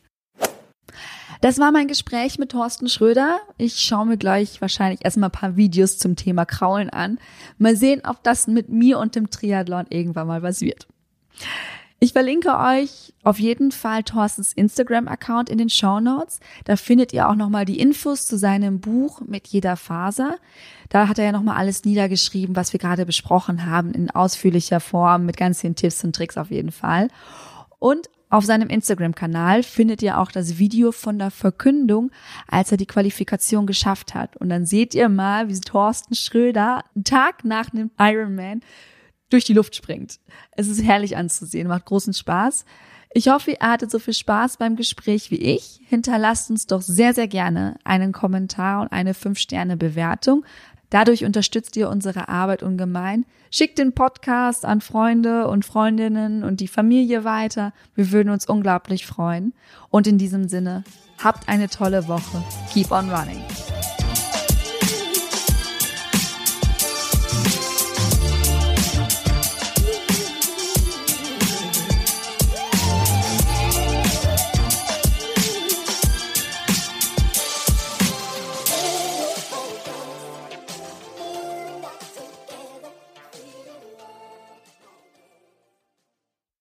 Das war mein Gespräch mit Thorsten Schröder. Ich schaue mir gleich wahrscheinlich erstmal ein paar Videos zum Thema Kraulen an. Mal sehen, ob das mit mir und dem Triathlon irgendwann mal was wird. Ich verlinke euch auf jeden Fall Thorstens Instagram-Account in den Show Notes. Da findet ihr auch nochmal die Infos zu seinem Buch mit jeder Faser. Da hat er ja nochmal alles niedergeschrieben, was wir gerade besprochen haben, in ausführlicher Form, mit ganz vielen Tipps und Tricks auf jeden Fall. Und Auf seinem Instagram-Kanal findet ihr auch das Video von der Verkündung, als er die Qualifikation geschafft hat. Und dann seht ihr mal, wie Thorsten Schröder einen Tag nach dem Ironman durch die Luft springt. Es ist herrlich anzusehen, macht großen Spaß. Ich hoffe, ihr hattet so viel Spaß beim Gespräch wie ich. Hinterlasst uns doch sehr, sehr gerne einen Kommentar und eine 5-Sterne-Bewertung. Dadurch unterstützt ihr unsere Arbeit ungemein. Schickt den Podcast an Freunde und Freundinnen und die Familie weiter. Wir würden uns unglaublich freuen. Und in diesem Sinne, habt eine tolle Woche. Keep on running.